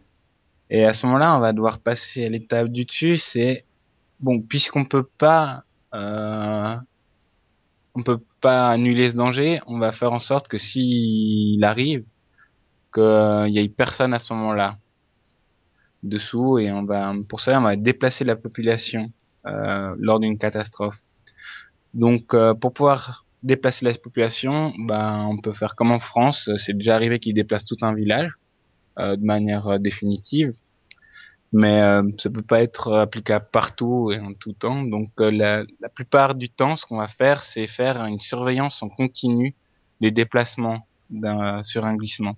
Et à ce moment-là, on va devoir passer à l'étape du dessus. C'est bon, puisqu'on peut pas, euh, on peut pas annuler ce danger, on va faire en sorte que s'il arrive, qu'il y ait personne à ce moment-là dessous, et on va, pour ça, on va déplacer la population euh, lors d'une catastrophe. Donc, euh, pour pouvoir déplacer la population, ben, on peut faire comme en France. C'est déjà arrivé qu'ils déplacent tout un village de manière définitive mais euh, ça peut pas être applicable partout et en tout temps. Donc euh, la, la plupart du temps, ce qu'on va faire, c'est faire une surveillance en continu des déplacements d'un- sur un glissement.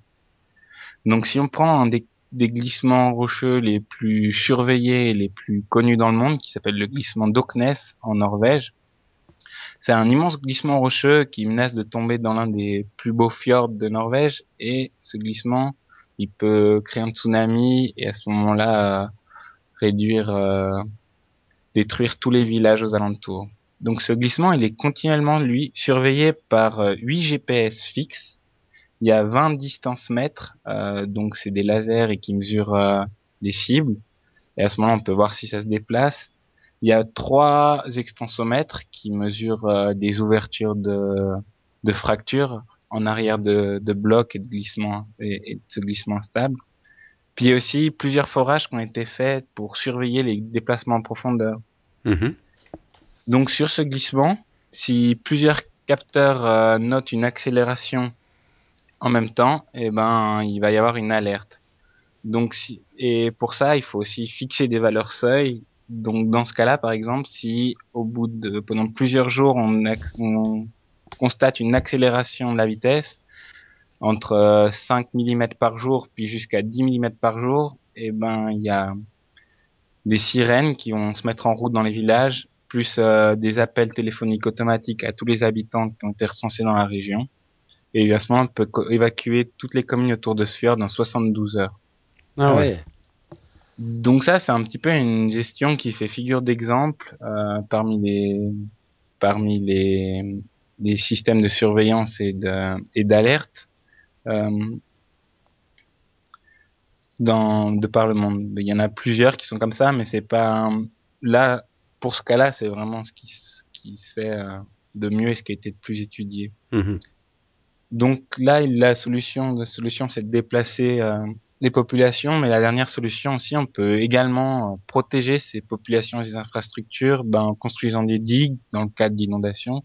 Donc si on prend un des, des glissements rocheux les plus surveillés et les plus connus dans le monde, qui s'appelle le glissement d'Oknes en Norvège, c'est un immense glissement rocheux qui menace de tomber dans l'un des plus beaux fjords de Norvège et ce glissement il peut créer un tsunami et à ce moment-là euh, réduire, euh, détruire tous les villages aux alentours. Donc ce glissement, il est continuellement lui surveillé par euh, 8 GPS fixes. Il y a 20 distance mètres, euh, donc c'est des lasers et qui mesurent euh, des cibles. Et à ce moment-là, on peut voir si ça se déplace. Il y a trois extensomètres qui mesurent euh, des ouvertures de, de fractures en arrière de, de blocs et de glissement et, et de ce glissement stable. Puis il y a aussi plusieurs forages qui ont été faits pour surveiller les déplacements en profondeur. Mhm. Donc sur ce glissement, si plusieurs capteurs euh, notent une accélération en même temps, eh ben, il va y avoir une alerte. Donc, si, et pour ça, il faut aussi fixer des valeurs seuil. Donc, dans ce cas-là, par exemple, si au bout de pendant plusieurs jours, on, on constate une accélération de la vitesse entre 5 mm par jour puis jusqu'à 10 mm par jour, eh ben, il y a des sirènes qui vont se mettre en route dans les villages, plus euh, des appels téléphoniques automatiques à tous les habitants qui ont été recensés dans la région. Et à ce moment, on peut évacuer toutes les communes autour de Sfure dans 72 heures. Ah ouais. Donc ça, c'est un petit peu une gestion qui fait figure d'exemple euh, parmi les parmi les des systèmes de surveillance et de et d'alerte euh, dans de par le monde. Il y en a plusieurs qui sont comme ça, mais c'est pas là pour ce cas-là, c'est vraiment ce qui, ce qui se fait euh, de mieux et ce qui a été le plus étudié. Mhm. Donc là, la solution, la solution, c'est de déplacer euh, les populations, mais la dernière solution aussi, on peut également protéger ces populations et ces infrastructures ben, en construisant des digues dans le cadre d'inondations,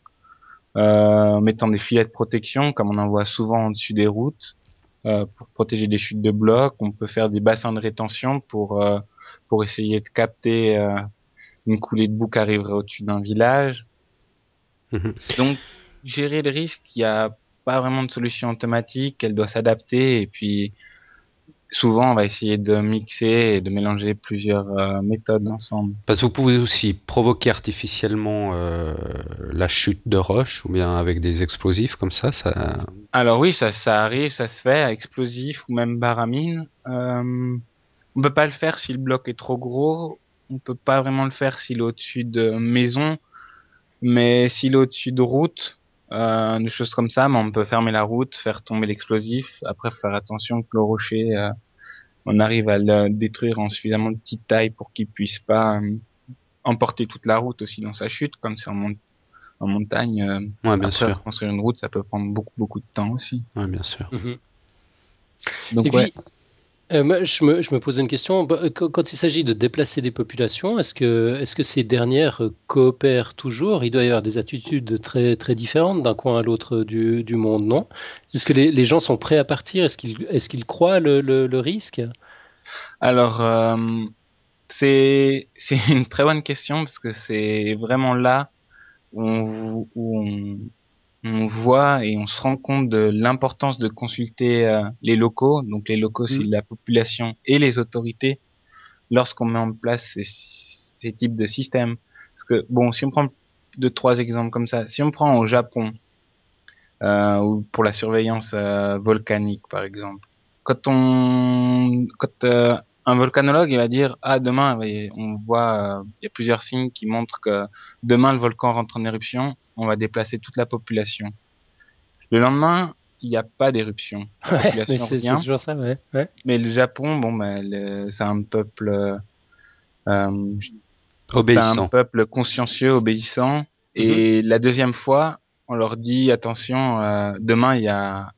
en mettant des filets de protection, comme on en voit souvent au-dessus des routes, euh, pour protéger des chutes de blocs. On peut faire des bassins de rétention pour euh, pour essayer de capter euh, une coulée de boue qui arriverait au-dessus d'un village. Mhm. Donc gérer le risque, il y a pas vraiment de solution automatique, elle doit s'adapter et puis souvent on va essayer de mixer et de mélanger plusieurs euh, méthodes ensemble. Parce que vous pouvez aussi provoquer artificiellement euh, la chute de roches ou bien avec des explosifs comme ça. ça... Alors oui, ça, ça arrive, ça se fait, explosif ou même baramine. Euh, on peut pas le faire si le bloc est trop gros. On peut pas vraiment le faire s'il est au-dessus de maison. Mais s'il est au-dessus de route, euh, des choses comme ça, mais on peut fermer la route, faire tomber l'explosif. Après, faire attention que le rocher, euh, on arrive à le détruire en suffisamment de petite taille pour qu'il puisse pas euh, emporter toute la route aussi dans sa chute, comme c'est en, mon- en montagne. euh, Ouais, bien après, sûr. construire une route, ça peut prendre beaucoup beaucoup de temps aussi. Ouais, bien sûr. Mhm. Donc Et ouais. puis, euh, je me, je me posais une question. Bah, euh, Quand, il s'agit de déplacer des populations, est-ce que, ces dernières euh, coopèrent toujours? Il doit y avoir des attitudes très, différentes d'un coin à l'autre du, monde, non? Est-ce que les, gens sont prêts à partir? Est-ce qu'ils, croient le, risque? Alors, c'est une très bonne question parce que c'est vraiment là où on, on voit et on se rend compte de l'importance de consulter euh, les locaux. Donc les locaux, c'est Mhm. la population et les autorités lorsqu'on met en place ces, ces types de systèmes. Parce que bon, si on prend deux trois exemples comme ça, si on prend au Japon euh, ou pour la surveillance euh, volcanique par exemple, quand on quand euh, un volcanologue il va dire ah demain on voit euh, il y a plusieurs signes qui montrent que demain le volcan rentre en éruption, on va déplacer toute la population. Le lendemain, il n'y a pas d'éruption. Ouais, mais c'est, toujours ça, ouais. ouais. Mais le Japon, bon ben c'est un peuple euh, c'est un Obéissant. peuple consciencieux, obéissant. Et la deuxième fois, on leur dit attention, euh, demain il y a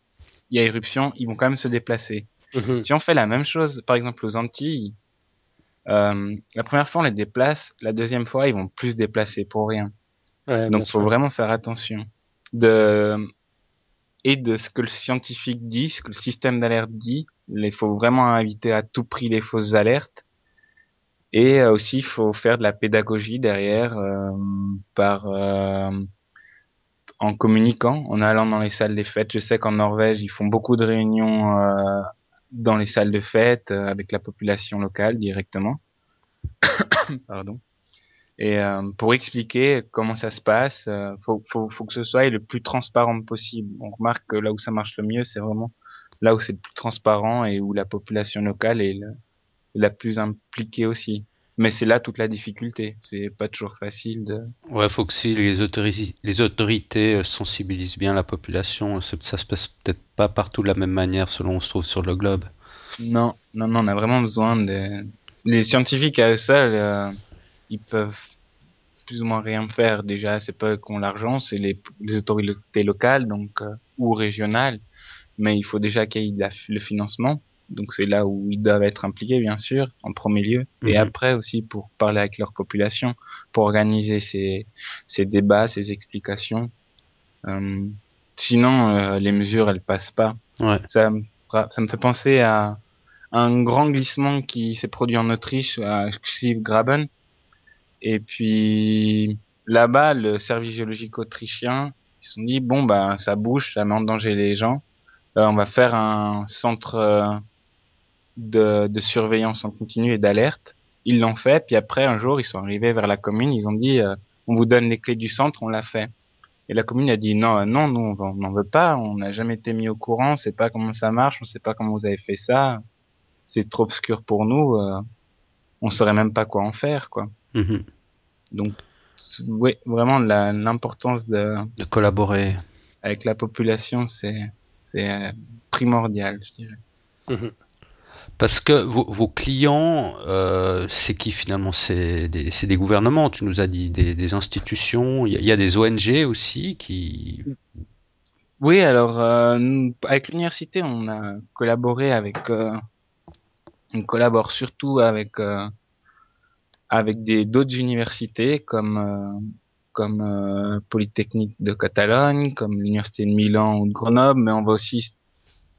il y a éruption, ils vont quand même se déplacer. Mhm. Si on fait la même chose, par exemple aux Antilles, euh, la première fois on les déplace, la deuxième fois ils vont plus se déplacer pour rien. Ouais, Donc faut sûr. vraiment faire attention de et de ce que le scientifique dit, ce que le système d'alerte dit. Il faut vraiment éviter à tout prix les fausses alertes. Et euh, aussi il faut faire de la pédagogie derrière euh, par euh, en communiquant, en allant dans les salles des fêtes. Je sais qu'en Norvège ils font beaucoup de réunions euh, dans les salles de fête euh, avec la population locale directement. *coughs* Pardon. Et euh, pour expliquer comment ça se passe, euh, faut, faut, faut que ce soit le plus transparent possible. On remarque que là où ça marche le mieux, c'est vraiment là où c'est le plus transparent et où la population locale est la plus impliquée aussi. Mais c'est là toute la difficulté. C'est pas toujours facile de. Ouais, faut que si les autorités, les autorités euh, sensibilisent bien la population, c'est- ça se passe peut-être pas partout de la même manière selon où on se trouve sur le globe. Non, non, non, on a vraiment besoin de. Les scientifiques à eux seuls, euh, ils peuvent plus ou moins rien faire. Déjà, c'est pas eux qui ont l'argent, c'est les, les autorités locales, donc euh, ou régionales. Mais il faut déjà qu'il y ait la- le financement. Donc c'est là où ils doivent être impliqués, bien sûr, en premier lieu. Et Mhm. après aussi pour parler avec leur population, pour organiser ces, ces débats, ces explications. Euh, sinon, euh, les mesures, elles passent pas. Ouais. Ça, ça me fait penser à un grand glissement qui s'est produit en Autriche, à Graben. Et puis, là-bas, le service géologique autrichien, ils se sont dit, bon, bah, ça bouge, ça met en danger les gens. Euh, on va faire un centre euh, de, de surveillance en continu et d'alerte. Ils l'ont fait, puis après, un jour, ils sont arrivés vers la commune, ils ont dit, euh, on vous donne les clés du centre, on l'a fait. Et la commune a dit, non, euh, non, nous, on n'en veut pas, on n'a jamais été mis au courant, on sait pas comment ça marche, on sait pas comment vous avez fait ça, c'est trop obscur pour nous, euh, on saurait même pas quoi en faire, quoi. Mhm. Donc, oui, vraiment, l'importance de, De collaborer. avec la population, c'est, c'est euh, primordial, je dirais. Mhm. Parce que vos, clients, euh, c'est qui finalement? C'est des, gouvernements, tu nous as dit, des, institutions. Il y, a, des ONG aussi qui. Oui, alors euh, avec l'université, on a collaboré avec, euh, on collabore surtout avec avec d'autres universités comme comme Polytechnique de Catalogne, comme l'université de Milan ou de Grenoble, mais on va aussi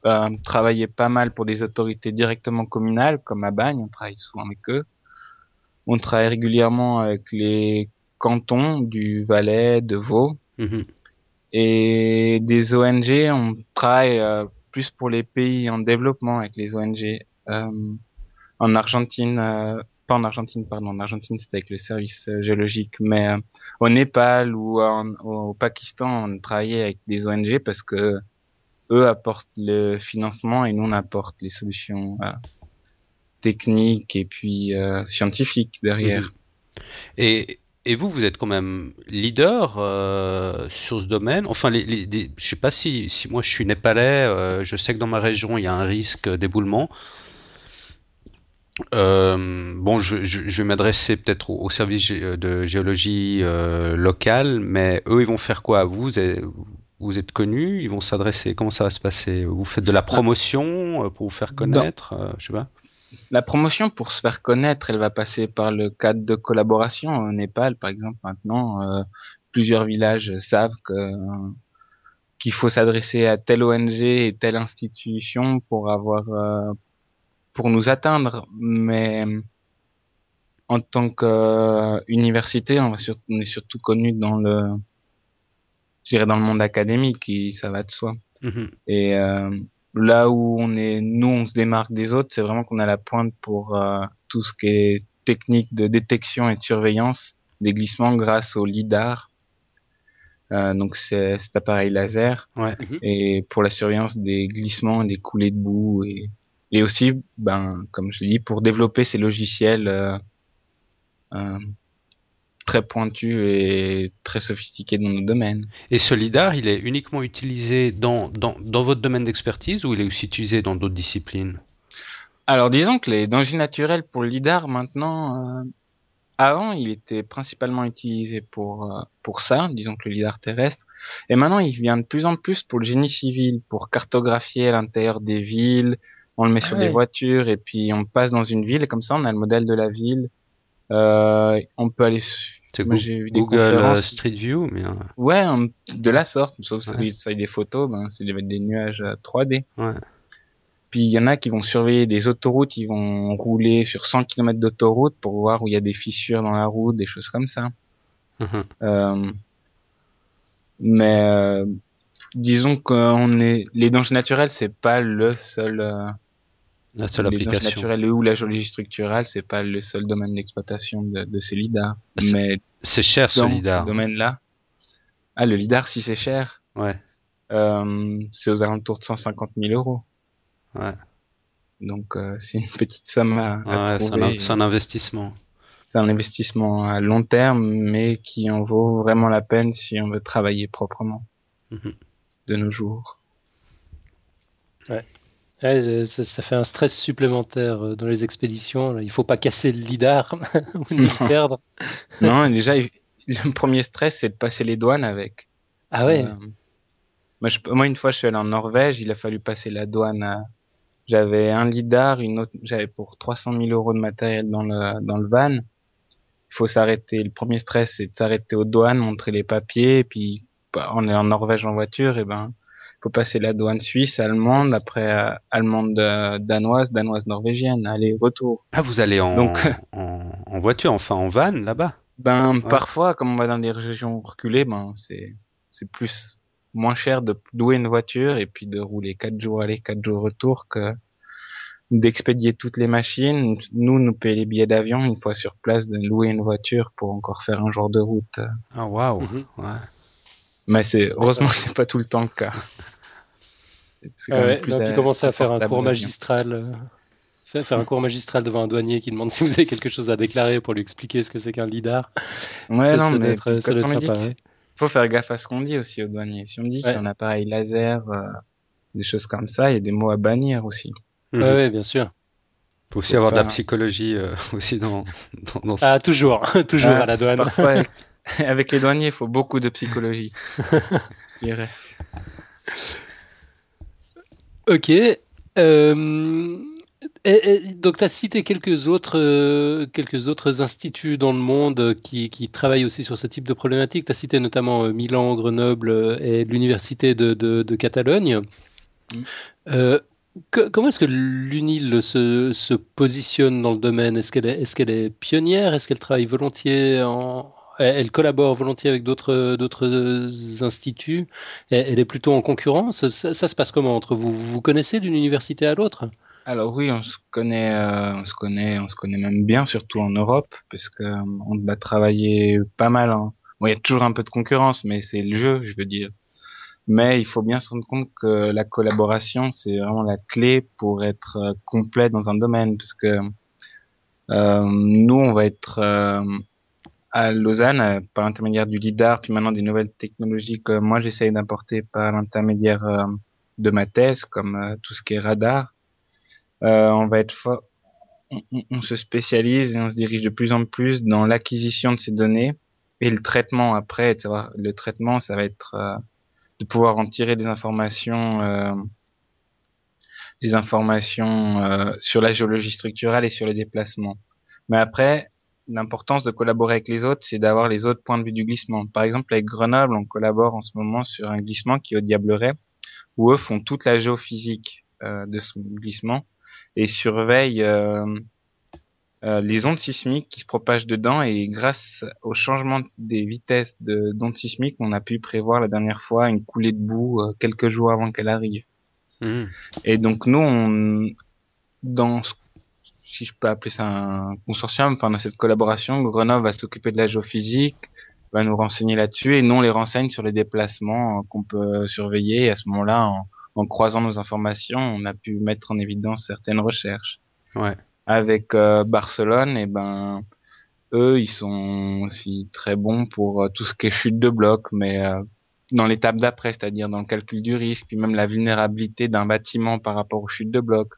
euh, travailler pas mal pour des autorités directement communales, comme à Bagne, on travaille souvent avec eux. On travaille régulièrement avec les cantons du Valais, de Vaud. Mhm. Et des ONG, on travaille euh, plus pour les pays en développement avec les ONG. Euh, en Argentine, euh, pas en Argentine, pardon, en Argentine c'était avec le service euh, géologique, mais euh, au Népal ou en- au Pakistan, on travaillait avec des ONG parce que eux apportent le financement et nous on apporte les solutions euh, techniques et puis euh, scientifiques derrière. Et, et vous, vous êtes quand même leader euh, sur ce domaine. Enfin, les, les- des- je sais pas si, moi je suis népalais, je sais que dans ma région il y a un risque d'éboulement. Bon, je, vais m'adresser peut-être au, service de géologie euh, local, mais eux, ils vont faire quoi? Vous, vous vous êtes connus, ils vont s'adresser. Comment ça va se passer? Vous faites de la promotion euh, pour vous faire connaître? euh, je sais pas. La promotion pour se faire connaître, elle va passer par le cadre de collaboration. Au Népal, par exemple, maintenant, euh, plusieurs villages savent que qu'il faut s'adresser à telle ONG et telle institution pour avoir euh, pour nous atteindre. Mais en tant qu'université, on est surtout connu dans le je dirais dans le monde académique, et ça va de soi. Mhm. Et euh, là où on est, nous, on se démarque des autres, c'est vraiment qu'on a la pointe pour euh, tout ce qui est technique de détection et de surveillance des glissements grâce au lidar. Euh, donc c'est cet appareil laser Ouais. et pour la surveillance des glissements, des coulées de boue et, et aussi, ben comme je l'ai dit, pour développer ces logiciels euh, euh, très pointus et très sophistiqués dans nos domaines. Et ce lidar, il est uniquement utilisé dans, dans, dans votre domaine d'expertise ou il est aussi utilisé dans d'autres disciplines? Alors disons que les dangers naturels pour le lidar maintenant, euh, avant il était principalement utilisé pour euh, pour ça, disons que le lidar terrestre, et maintenant il vient de plus en plus pour le génie civil, pour cartographier l'intérieur des villes, on le met Ah sur ouais. des voitures et puis on passe dans une ville et comme ça on a le modèle de la ville, euh, on peut aller, moi j'ai eu des Google euh, conférences, Street View, mais euh, ouais de la sorte, sauf Ouais. que ça avec des photos, ben c'est des, des nuages euh, 3D. ouais. Puis il y en a qui vont surveiller des autoroutes, ils vont rouler sur 100 km d'autoroute pour voir où il y a des fissures dans la route, des choses comme ça. Mhm. Euh, mais euh, disons qu'on est les dangers naturels, c'est pas le seul euh, La seule les application. naturels ou la géologie structurelle, c'est pas le seul domaine d'exploitation de, de ces lidars. C'est- Mais C'est cher ce lidar. ce domaine-là, ah le lidar si c'est cher, Ouais, euh, c'est aux alentours de 150 000 euros. ouais. Donc euh, c'est une petite somme à, à Ouais, c'est un, trouver. c'est un investissement. c'est un investissement à long terme, mais qui en vaut vraiment la peine si on veut travailler proprement Mhm. de nos jours. Ouais, ça, ça fait un stress supplémentaire euh, dans les expéditions. Il faut pas casser le lidar *laughs* ou le *laughs* perdre. non, déjà, le premier stress, c'est de passer les douanes avec. Ah ouais, Euh, moi, je- moi, une fois, je suis allé en Norvège, il a fallu passer la douane à... J'avais un lidar, une autre, j'avais pour 300 000 euros de matériel dans le, dans le van. Il faut s'arrêter. Le premier stress, c'est de s'arrêter aux douanes, montrer les papiers, et puis on est en Norvège en voiture, et ben faut passer la douane suisse, allemande, après euh, allemande euh, danoise, danoise norvégienne, aller retour. Ah, vous allez en, Donc- *laughs* en, en voiture, enfin en van là-bas? Ben parfois, comme on va dans des régions reculées, ben c'est c'est plus moins cher de louer une voiture et puis de rouler quatre jours aller, quatre jours retour que d'expédier toutes les machines. Nous, nous payer les billets d'avion une fois sur place, de louer une voiture pour encore faire un jour de route. Ah, waouh. Mhm. Ouais. Mais c'est heureusement que *laughs* c'est pas tout le temps le cas. C'est Ah même ouais, plus, donc, euh, il commence à faire un cours magistral. euh, faire- Faire un cours magistral devant un douanier qui demande *laughs* si vous avez quelque chose à déclarer pour lui expliquer ce que c'est qu'un lidar. Ouais, Ça, non, ça mais être- quand on dit qu'il ouais. faut faire gaffe à ce qu'on dit aussi aux douaniers. Si on dit Ouais. c'est un appareil laser, euh, des choses comme ça, il y a des mots à bannir aussi. Ouais, ouais, bien sûr. Faut aussi Faut avoir de la psychologie euh, *laughs* aussi dans, dans, dans ce- Ah, toujours, *laughs* toujours Ah, à la douane. Parfois, avec, avec les douaniers, il faut beaucoup de psychologie. je dirais. Ok. Euh, et- et donc, tu as cité quelques autres, euh, quelques autres instituts dans le monde qui, qui travaillent aussi sur ce type de problématique. Tu as cité notamment euh, Milan, Grenoble et l'Université de, de, de Catalogne. Mm. Euh, que- comment est-ce que l'UNIL se, se positionne dans le domaine? Est-ce qu'elle est, est-ce qu'elle est pionnière? Est-ce qu'elle travaille volontiers en... Elle collabore volontiers avec d'autres d'autres instituts? Elle est plutôt en concurrence? Ça, se passe comment entre vous? Vous vous connaissez d'une université à l'autre? Alors oui, on se connaît, euh, on se connaît, on se connaît même bien, surtout en Europe, parce que euh, on va travailler pas mal. il y a toujours un peu de concurrence, mais c'est le jeu, je veux dire. Mais il faut bien se rendre compte que la collaboration, c'est vraiment la clé pour être euh, complet dans un domaine, parce que euh, nous, on va être euh, à Lausanne euh, par l'intermédiaire du LIDAR, puis maintenant des nouvelles technologies que moi j'essaye d'importer par l'intermédiaire euh, de ma thèse, comme euh, tout ce qui est radar. On va être on, se spécialise et on se dirige de plus en plus dans l'acquisition de ces données et le traitement après. Le traitement, ça va être de pouvoir en tirer des informations, euh, des informations euh, sur la géologie structurelle et sur les déplacements. Mais après, l'importance de collaborer avec les autres, c'est d'avoir les autres points de vue du glissement. Par exemple, avec Grenoble, on collabore en ce moment sur un glissement qui est au Diableret, où eux font toute la géophysique euh, de ce glissement et surveillent euh, euh, les ondes sismiques qui se propagent dedans et grâce au changement des vitesses de d'ondes sismiques, on a pu prévoir la dernière fois une coulée de boue euh, quelques jours avant qu'elle arrive. Mhm. Et donc nous, on, dans, ce- si je peux appeler ça un consortium, enfin dans cette collaboration, Grenoble va s'occuper de la géophysique, va nous renseigner là-dessus, et nous on les renseigne sur les déplacements euh, qu'on peut surveiller. Et à ce moment-là, en, en croisant nos informations, on a pu mettre en évidence certaines recherches. Ouais. Avec euh, Barcelone, et ben eux, ils sont aussi très bons pour euh, tout ce qui est chute de blocs, mais euh, dans l'étape d'après, c'est-à-dire dans le calcul du risque, puis même la vulnérabilité d'un bâtiment par rapport aux chutes de blocs.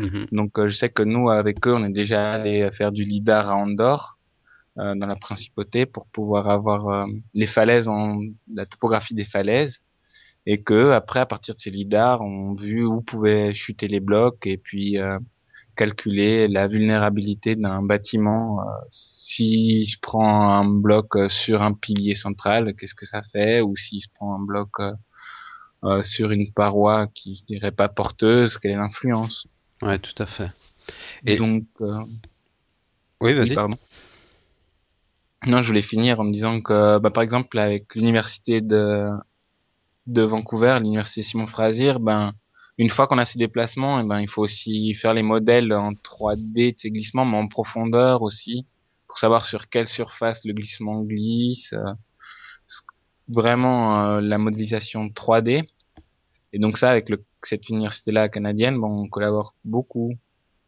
Mhm. Donc euh, je sais que nous, avec eux, on est déjà allé faire du lidar à Andorre, euh, dans la principauté, pour pouvoir avoir euh, les falaises, en, la topographie des falaises, et que après, à partir de ces lidars, on a vu où pouvaient chuter les blocs, et puis euh, calculer la vulnérabilité d'un bâtiment. euh, si je prends un bloc sur un pilier central, qu'est-ce que ça fait? Ou si je prends un bloc euh, sur une paroi qui, je dirais, pas porteuse, quelle est l'influence? Ouais, tout à fait. Et- Donc, euh, Oui, oui, vas-y. pardon. Non, je voulais finir en me disant que, bah, par exemple, avec l'université de de Vancouver, l'université Simon Fraser, ben une fois qu'on a ces déplacements, eh ben il faut aussi faire les modèles en 3D de ces glissements, mais en profondeur aussi, pour savoir sur quelle surface le glissement glisse. euh, vraiment euh, la modélisation 3D. Et donc ça, avec le, cette université-là canadienne, bon, on collabore beaucoup.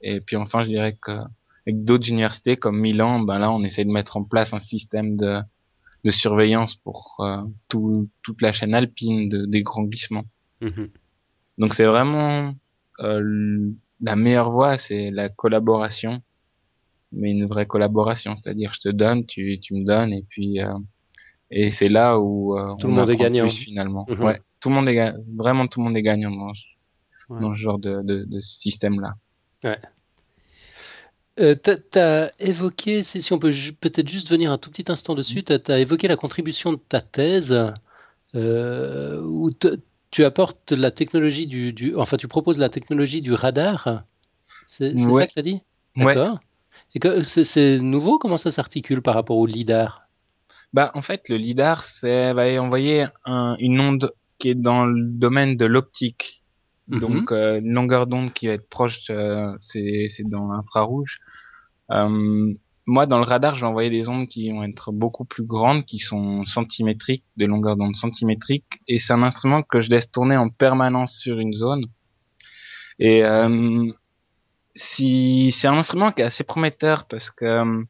Et puis enfin, je dirais que avec d'autres universités comme Milan, ben là, on essaie de mettre en place un système de, de surveillance pour euh, tout, toute la chaîne alpine de, des grands glissements. Mhm. Donc c'est vraiment euh, la meilleure voie, c'est la collaboration, mais une vraie collaboration, c'est-à-dire je te donne, tu, tu me donnes, et puis euh, et c'est là où euh, Tout on le monde est gagnant. plus, finalement. Mhm. Ouais, tout le monde est vraiment tout le monde est gagnant dans, ce- Ouais. dans ce genre de, de, de système-là. Euh, t'as, t'as évoqué, si, si on peut peut-être juste venir un tout petit instant dessus, t'as, t'as évoqué la contribution de ta thèse euh, où tu apportes la technologie du, du, enfin tu proposes la technologie du radar. C'est ça que tu as dit D'accord. Et c'est nouveau? Comment ça s'articule par rapport au lidar? Bah en fait le lidar c'est va envoyer une onde qui est dans le domaine de l'optique. Mhm. Donc euh, une longueur d'onde qui va être proche, euh, c'est dans l'infrarouge. Euh, moi, dans le radar, j'ai envoyé des ondes qui vont être beaucoup plus grandes, qui sont centimétriques, de longueur d'onde centimétrique, et c'est un instrument que je laisse tourner en permanence sur une zone. Et euh, si c'est un instrument qui est assez prometteur parce que euh,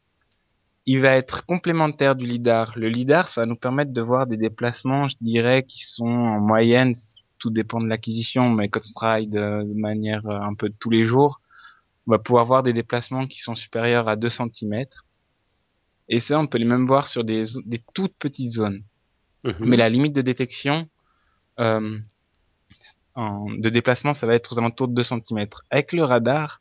il va être complémentaire du lidar. Le lidar, ça va nous permettre de voir des déplacements, je dirais, qui sont en moyenne, tout dépend de l'acquisition, mais quand on travaille de, de manière euh, un peu de tous les jours, on va pouvoir voir des déplacements qui sont supérieurs à 2 cm. Et ça, on peut les même voir sur des, des toutes petites zones. Mhm. Mais la limite de détection euh, en, de déplacement, ça va être aux alentours de 2 cm. Avec le radar,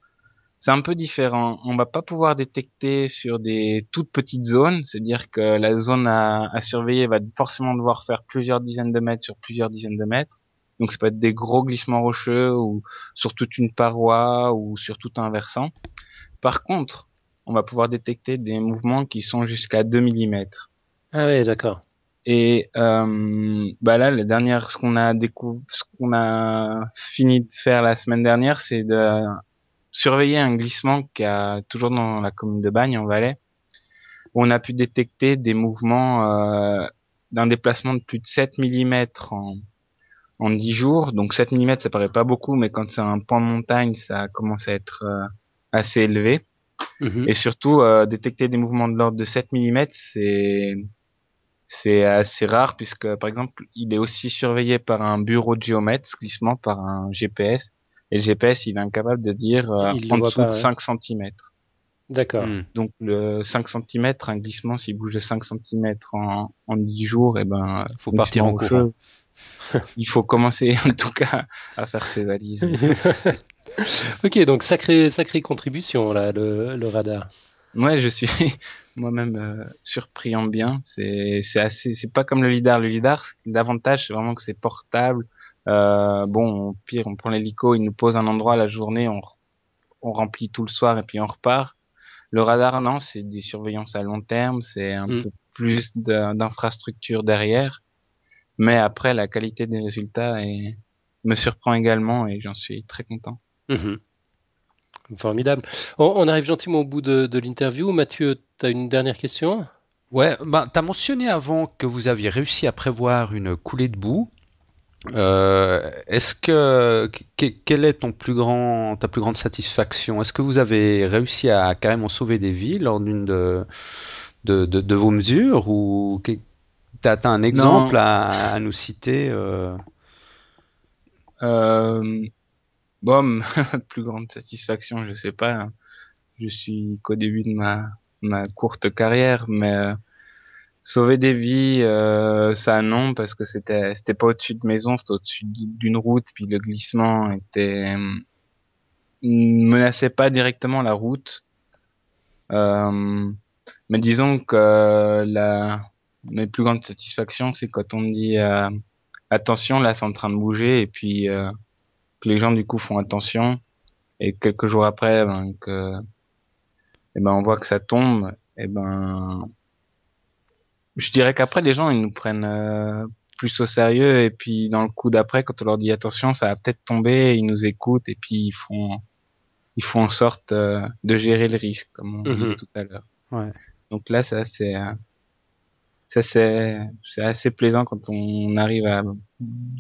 c'est un peu différent. On va pas pouvoir détecter sur des toutes petites zones, c'est-à-dire que la zone à, à surveiller va forcément devoir faire plusieurs dizaines de mètres sur plusieurs dizaines de mètres. Donc ça peut être des gros glissements rocheux ou sur toute une paroi ou sur tout un versant. Par contre, on va pouvoir détecter des mouvements qui sont jusqu'à 2 mm. Ah oui, d'accord. Et euh, bah là, la dernière, ce qu'on a découvert, ce qu'on a fini de faire la semaine dernière, c'est de surveiller un glissement qui a toujours dans la commune de Bagne en Valais, où on a pu détecter des mouvements euh, d'un déplacement de plus de 7 mm en, en 10 jours. Donc 7 mm, ça paraît pas beaucoup, mais quand c'est un point de montagne, ça commence à être euh, assez élevé. Mhm. Et surtout, euh, détecter des mouvements de l'ordre de 7 mm, c'est c'est assez rare puisque, par exemple, il est aussi surveillé par un bureau de géomètre, ce glissement par un GPS. Et le GPS, il est incapable de dire euh, en dessous de 5 cm. D'accord. Hmm. Donc le 5 cm, un glissement, s'il bouge de 5 cm en, en 10 jours, et eh ben, faut partir en courant. il faut commencer en tout cas à faire ses valises. *laughs* ok, donc sacrée sacrée contribution là, le, le radar. Ouais, je suis *laughs* moi-même euh, surpris en bien. C'est c'est assez, c'est pas comme le lidar. Le lidar, l'avantage c'est vraiment que c'est portable. Euh, bon, au pire, on prend l'hélico, il nous pose un endroit la journée, on on remplit tout le soir et puis on repart. Le radar, non, c'est des surveillances à long terme, c'est un mm. peu plus d'infrastructure derrière. Mais après, la qualité des résultats me surprend également et j'en suis très content. Mhm. Formidable. On, arrive gentiment au bout de, l'interview. Mathieu, tu as une dernière question? Ouais, bah, tu as mentionné avant que vous aviez réussi à prévoir une coulée de boue. Euh, est-ce que, quelle est ton plus grand, ta plus grande satisfaction? Est-ce que vous avez réussi à carrément sauver des vies lors d'une de, de, vos mesures ou T'as as un exemple à, nous citer euh... Euh, Bon, *laughs* plus grande satisfaction, je sais pas. Je suis qu'au début de ma, ma courte carrière, mais euh, sauver des vies, euh, ça non, parce que c'était c'était pas au-dessus de maison, c'était au-dessus d'une route, puis le glissement était menaçait pas directement la route. Euh, mais disons que la mes plus grandes satisfactions, c'est quand on dit euh, attention, là c'est en train de bouger, et puis euh, que les gens du coup font attention, et quelques jours après, ben, que, eh ben on voit que ça tombe, et ben je dirais qu'après les gens ils nous prennent euh, plus au sérieux, et puis dans le coup d'après, quand on leur dit attention, ça va peut-être tomber, ils nous écoutent, et puis ils font ils font en sorte de gérer le risque, comme on disait mhm. tout à l'heure. Ouais. Donc là, ça c'est ça c'est c'est assez plaisant quand on arrive à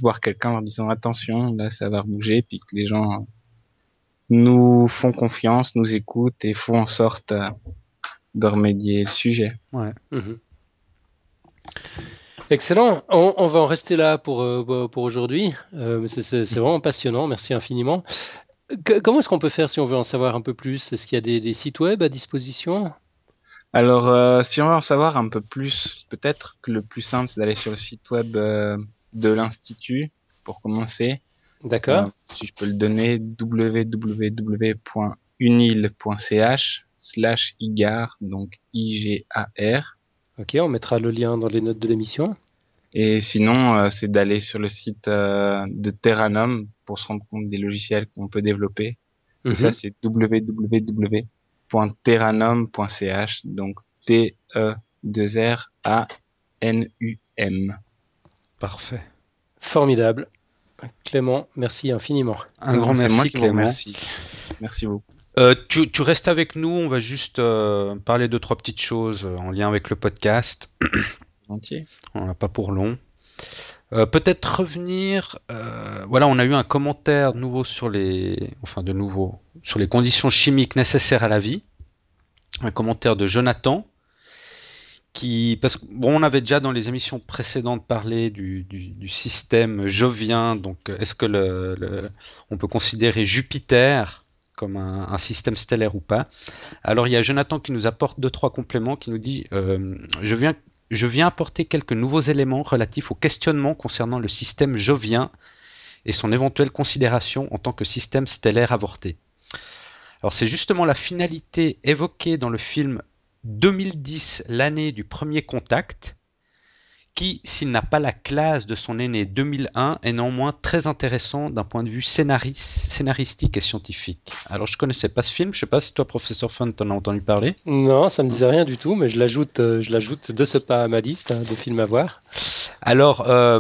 voir quelqu'un en disant attention là ça va bouger puis que les gens nous font confiance nous écoutent et font en sorte euh, de remédier le sujet ouais mhm. Excellent. On, va en rester là pour, euh, pour aujourd'hui. Euh, c'est vraiment passionnant. Merci infiniment. comment est-ce qu'on peut faire si on veut en savoir un peu plus? Est-ce qu'il y a des, des, sites web à disposition? Alors, euh, si on veut en savoir un peu plus, peut-être que le plus simple, c'est d'aller sur le site web de l'Institut, pour commencer. D'accord. Si je peux le donner, www.unil.ch slash IGAR, donc I-G-A-R. Ok, on mettra le lien dans les notes de l'émission. Et sinon, euh, c'est d'aller sur le site euh, de Terranum pour se rendre compte des logiciels qu'on peut développer. Et ça, Mhm. c'est www.terranum.ch, donc T-E-2-R-A-N-U-M. Parfait. Formidable. Clément, merci infiniment. Un grand merci, moi qui vous Clément. remercie. Merci beaucoup. Euh, tu, tu restes avec nous, on va juste euh, parler de trois petites choses euh, en lien avec le podcast. *coughs* Entier. On n'a pas pour long. Peut-être revenir. voilà, on a eu un commentaire nouveau sur les, enfin de nouveau sur les conditions chimiques nécessaires à la vie. Un commentaire de Jonathan qui, parce que bon, on avait déjà dans les émissions précédentes parlé du, du, du système jovien. Donc, est-ce que le, le- on peut considérer Jupiter comme un, système stellaire ou pas Alors, il y a Jonathan qui nous apporte deux trois compléments, qui nous dit euh, je viens je viens apporter quelques nouveaux éléments relatifs au questionnement concernant le système jovien et son éventuelle considération en tant que système stellaire avorté. Alors c'est justement la finalité évoquée dans le film 2010, l'année du premier contact, qui, s'il n'a pas la classe de son aîné 2001, est néanmoins très intéressant d'un point de vue scénaris- scénaristique et scientifique. Alors je connaissais pas ce film, je sais pas si toi, professeur Fun, t'en as entendu parler. Non, ça me disait rien du tout, mais je l'ajoute, euh, je l'ajoute de ce pas à ma liste hein, de films à voir. Alors, euh,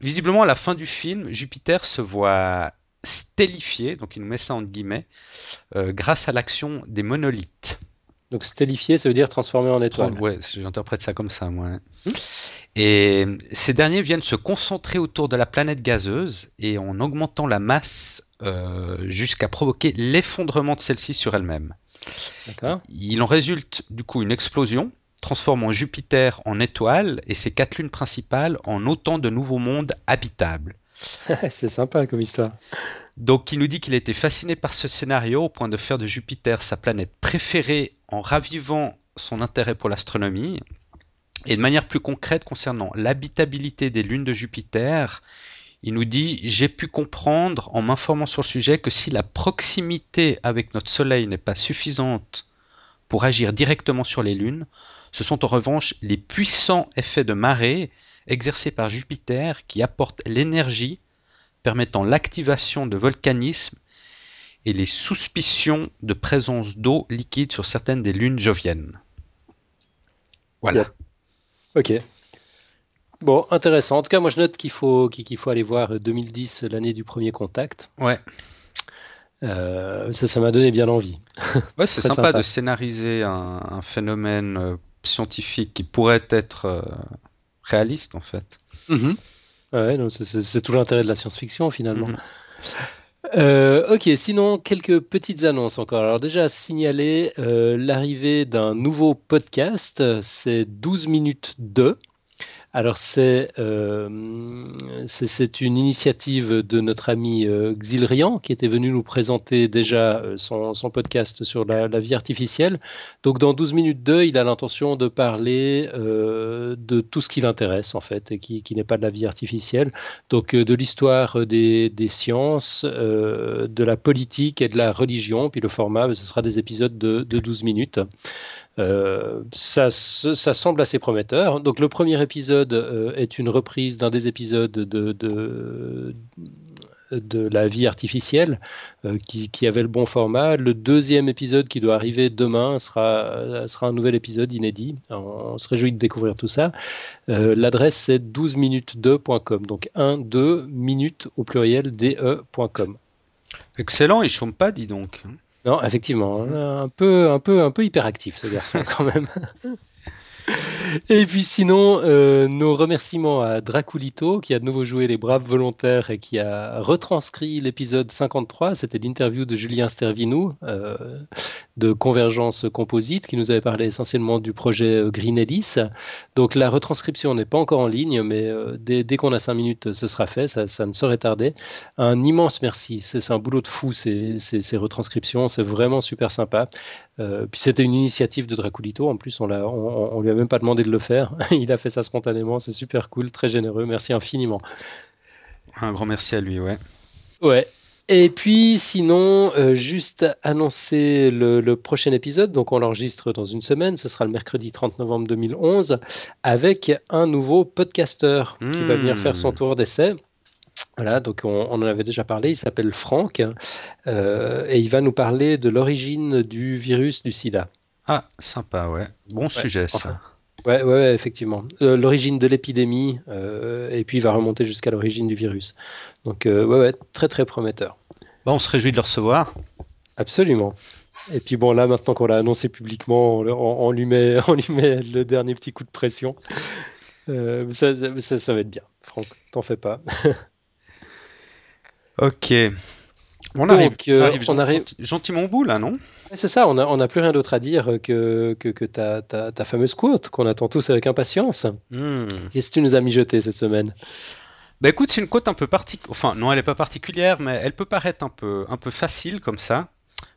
visiblement, à la fin du film, Jupiter se voit stellifié, donc il nous met ça entre guillemets, euh, grâce à l'action des monolithes. Donc stellifié, ça veut dire transformé en étoile. Ouais, j'interprète ça comme ça, moi. Hmm. Et ces derniers viennent se concentrer autour de la planète gazeuse et en augmentant la masse euh, jusqu'à provoquer l'effondrement de celle-ci sur elle-même. Il en résulte du coup une explosion, transformant Jupiter en étoile et ses quatre lunes principales en autant de nouveaux mondes habitables. *laughs* C'est sympa comme histoire. Donc il nous dit qu'il été fasciné par ce scénario au point de faire de Jupiter sa planète préférée en ravivant son intérêt pour l'astronomie. Et de manière plus concrète concernant l'habitabilité des lunes de Jupiter, il nous dit J'ai pu comprendre en m'informant sur le sujet que si la proximité avec notre Soleil n'est pas suffisante pour agir directement sur les lunes, ce sont en revanche les puissants effets de marée exercés par Jupiter qui apportent l'énergie permettant l'activation de volcanisme et les suspicions de présence d'eau liquide sur certaines des lunes joviennes. Voilà. Ok. Bon, intéressant. En tout cas, moi je note qu'il faut, qu'il faut aller voir 2010, l'année du premier contact. Ouais. Euh, ça, ça m'a donné bien envie. Ouais, c'est *laughs* sympa, sympa. de scénariser un, un phénomène euh, scientifique qui pourrait être euh, réaliste en fait. Ouais, donc c'est- c'est c'est tout l'intérêt de la science-fiction finalement. Mhm. Euh, ok, sinon quelques petites annonces encore. Alors déjà signaler euh, l'arrivée d'un nouveau podcast, c'est 12 minutes 2. Alors c'est euh, c'est une initiative de notre ami euh, Xilrian qui était venu nous présenter déjà euh, son, podcast sur la, vie artificielle. Donc dans 12 minutes 2, il a l'intention de parler de tout ce qui l'intéresse en fait et qui, n'est pas de la vie artificielle. Donc de l'histoire des, sciences, de la politique et de la religion. Puis le format, ce sera des épisodes de, de 12 minutes. Euh, ça, se- ça semble assez prometteur. Donc le premier épisode euh, est une reprise d'un des épisodes de, la vie artificielle euh, qui, avait le bon format. Le deuxième épisode qui doit arriver demain sera, un nouvel épisode inédit. On se réjouit de découvrir tout ça. L'adresse c'est 12minutes2.com. Donc 1, 2 minutes au pluriel de.com. Excellent, il chôme pas, dis donc. Non, effectivement, hein, un peu, un peu, un peu hyperactif ce garçon quand même. *laughs* *laughs* Et puis sinon, euh, nos remerciements à Draculito qui a de nouveau joué les braves volontaires et qui a retranscrit l'épisode 53. C'était l'interview de Julien Stervinou euh, de Convergence Composite qui nous avait parlé essentiellement du projet euh, Green Ellis. Donc la retranscription n'est pas encore en ligne, mais dès, qu'on a cinq minutes, ce sera fait. Ça, ne saurait tarder. Un immense merci. C'est un boulot de fou ces, retranscriptions. C'est vraiment super sympa. Puis c'était une initiative de Draculito. En plus, on, on lui a même pas demandé de le faire. *laughs* Il a fait ça spontanément. C'est super cool, très généreux. Merci infiniment. Un grand merci à lui, ouais. Ouais. Et puis sinon, euh, juste annoncer le, le, prochain épisode, donc on l'enregistre dans une semaine, ce sera le mercredi 30 novembre 2011, avec un nouveau podcasteur qui va venir faire son tour d'essai. Voilà, donc on, on, en avait déjà parlé, il s'appelle Franck, euh, et il va nous parler de l'origine du virus du sida. Ah, sympa, ouais. Bon ouais, sujet, ça. Enfin, ouais, ouais, effectivement. Euh, l'origine de l'épidémie, euh, et puis il va remonter jusqu'à l'origine du virus. Donc, euh, ouais, ouais, très, très prometteur. Bon, on se réjouit de le recevoir. Absolument. Et puis bon, là, maintenant qu'on l'a annoncé publiquement, on, on, lui met, *laughs* on lui met le dernier petit coup de pression. Ça, ça, ça, va être bien, Franck, t'en fais pas. *laughs* ok. On arrive, Donc, euh, on arrive, on arrive... gentiment au bout là, non? C'est ça, on n'a on a plus rien d'autre à dire que, que, que ta, ta, ta, fameuse quote qu'on attend tous avec impatience. Hmm. Qu'est-ce que tu nous as mijoté cette semaine? Bah écoute, c'est une quote un peu particulière. Enfin, non, elle n'est pas particulière, mais elle peut paraître un peu, un peu facile comme ça,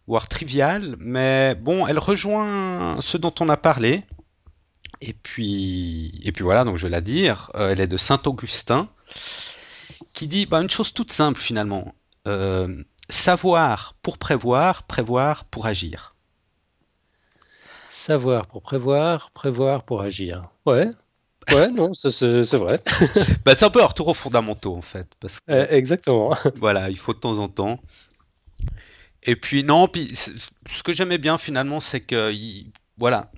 voire triviale. Mais bon, elle rejoint ce dont on a parlé. Et puis, et puis voilà, donc je vais la dire. Euh, elle est de Saint Augustin, qui dit bah, une chose toute simple finalement. Euh, savoir pour prévoir, prévoir pour agir. Savoir pour prévoir, prévoir pour agir. Ouais. Ouais, *laughs* non, c'est vrai. *laughs* bah, c'est un peu un retour aux fondamentaux en fait. Parce que, euh, exactement. *laughs* Voilà, il faut de temps en temps. Et puis non, puis ce que j'aimais bien finalement, c'est que voilà,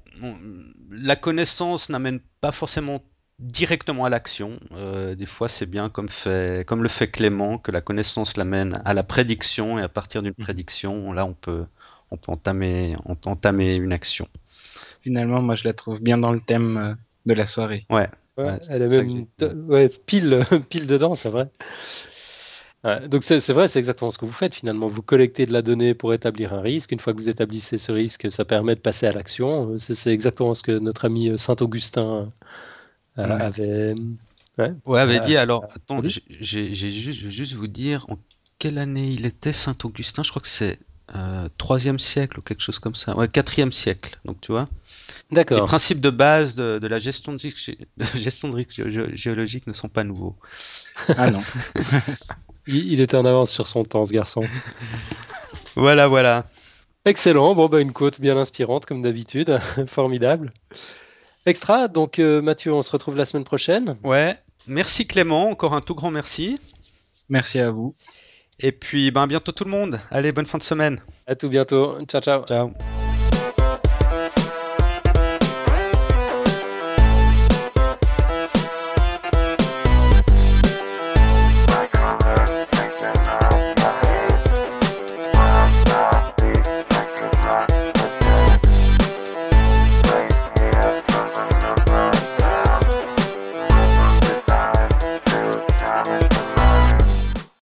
la connaissance n'amène pas forcément directement à l'action. Euh, des fois, c'est bien comme, fait, comme le fait Clément, que la connaissance l'amène à la prédiction, et à partir d'une mmh. prédiction, là, on peut, on peut entamer, entamer une action. Finalement, moi, je la trouve bien dans le thème euh, de la soirée. Ouais. ouais, ouais elle même ouais, pile, *laughs* pile dedans, c'est vrai. Ouais, donc c'est vrai, c'est exactement ce que vous faites finalement. Vous collectez de la donnée pour établir un risque. Une fois que vous établissez ce risque, ça permet de passer à l'action. C'est exactement ce que notre ami euh, Saint-Augustin euh, ouais. avait, ouais, ouais, avait dit. Alors, attends, j'ai juste, je vais juste vous dire en quelle année il était Saint-Augustin. Je crois que c'est euh, troisième siècle ou quelque chose comme ça. Ouais, quatrième siècle. Donc tu vois. D'accord. Les principes de base de, de la gestion de, *laughs* de, gestion de risque gé géologique ne sont pas nouveaux. Ah non. *laughs* il, il, était en avance sur son temps, ce garçon. voilà, voilà. Excellent. Bon, bah, une côte bien inspirante, comme d'habitude. *laughs* Formidable. Extra. Donc, euh, Mathieu, on se retrouve la semaine prochaine. Ouais. Merci Clément. Encore un tout grand merci. Merci à vous. Et puis, ben, bientôt tout le monde. Allez, bonne fin de semaine. À tout bientôt. Ciao, ciao. Ciao.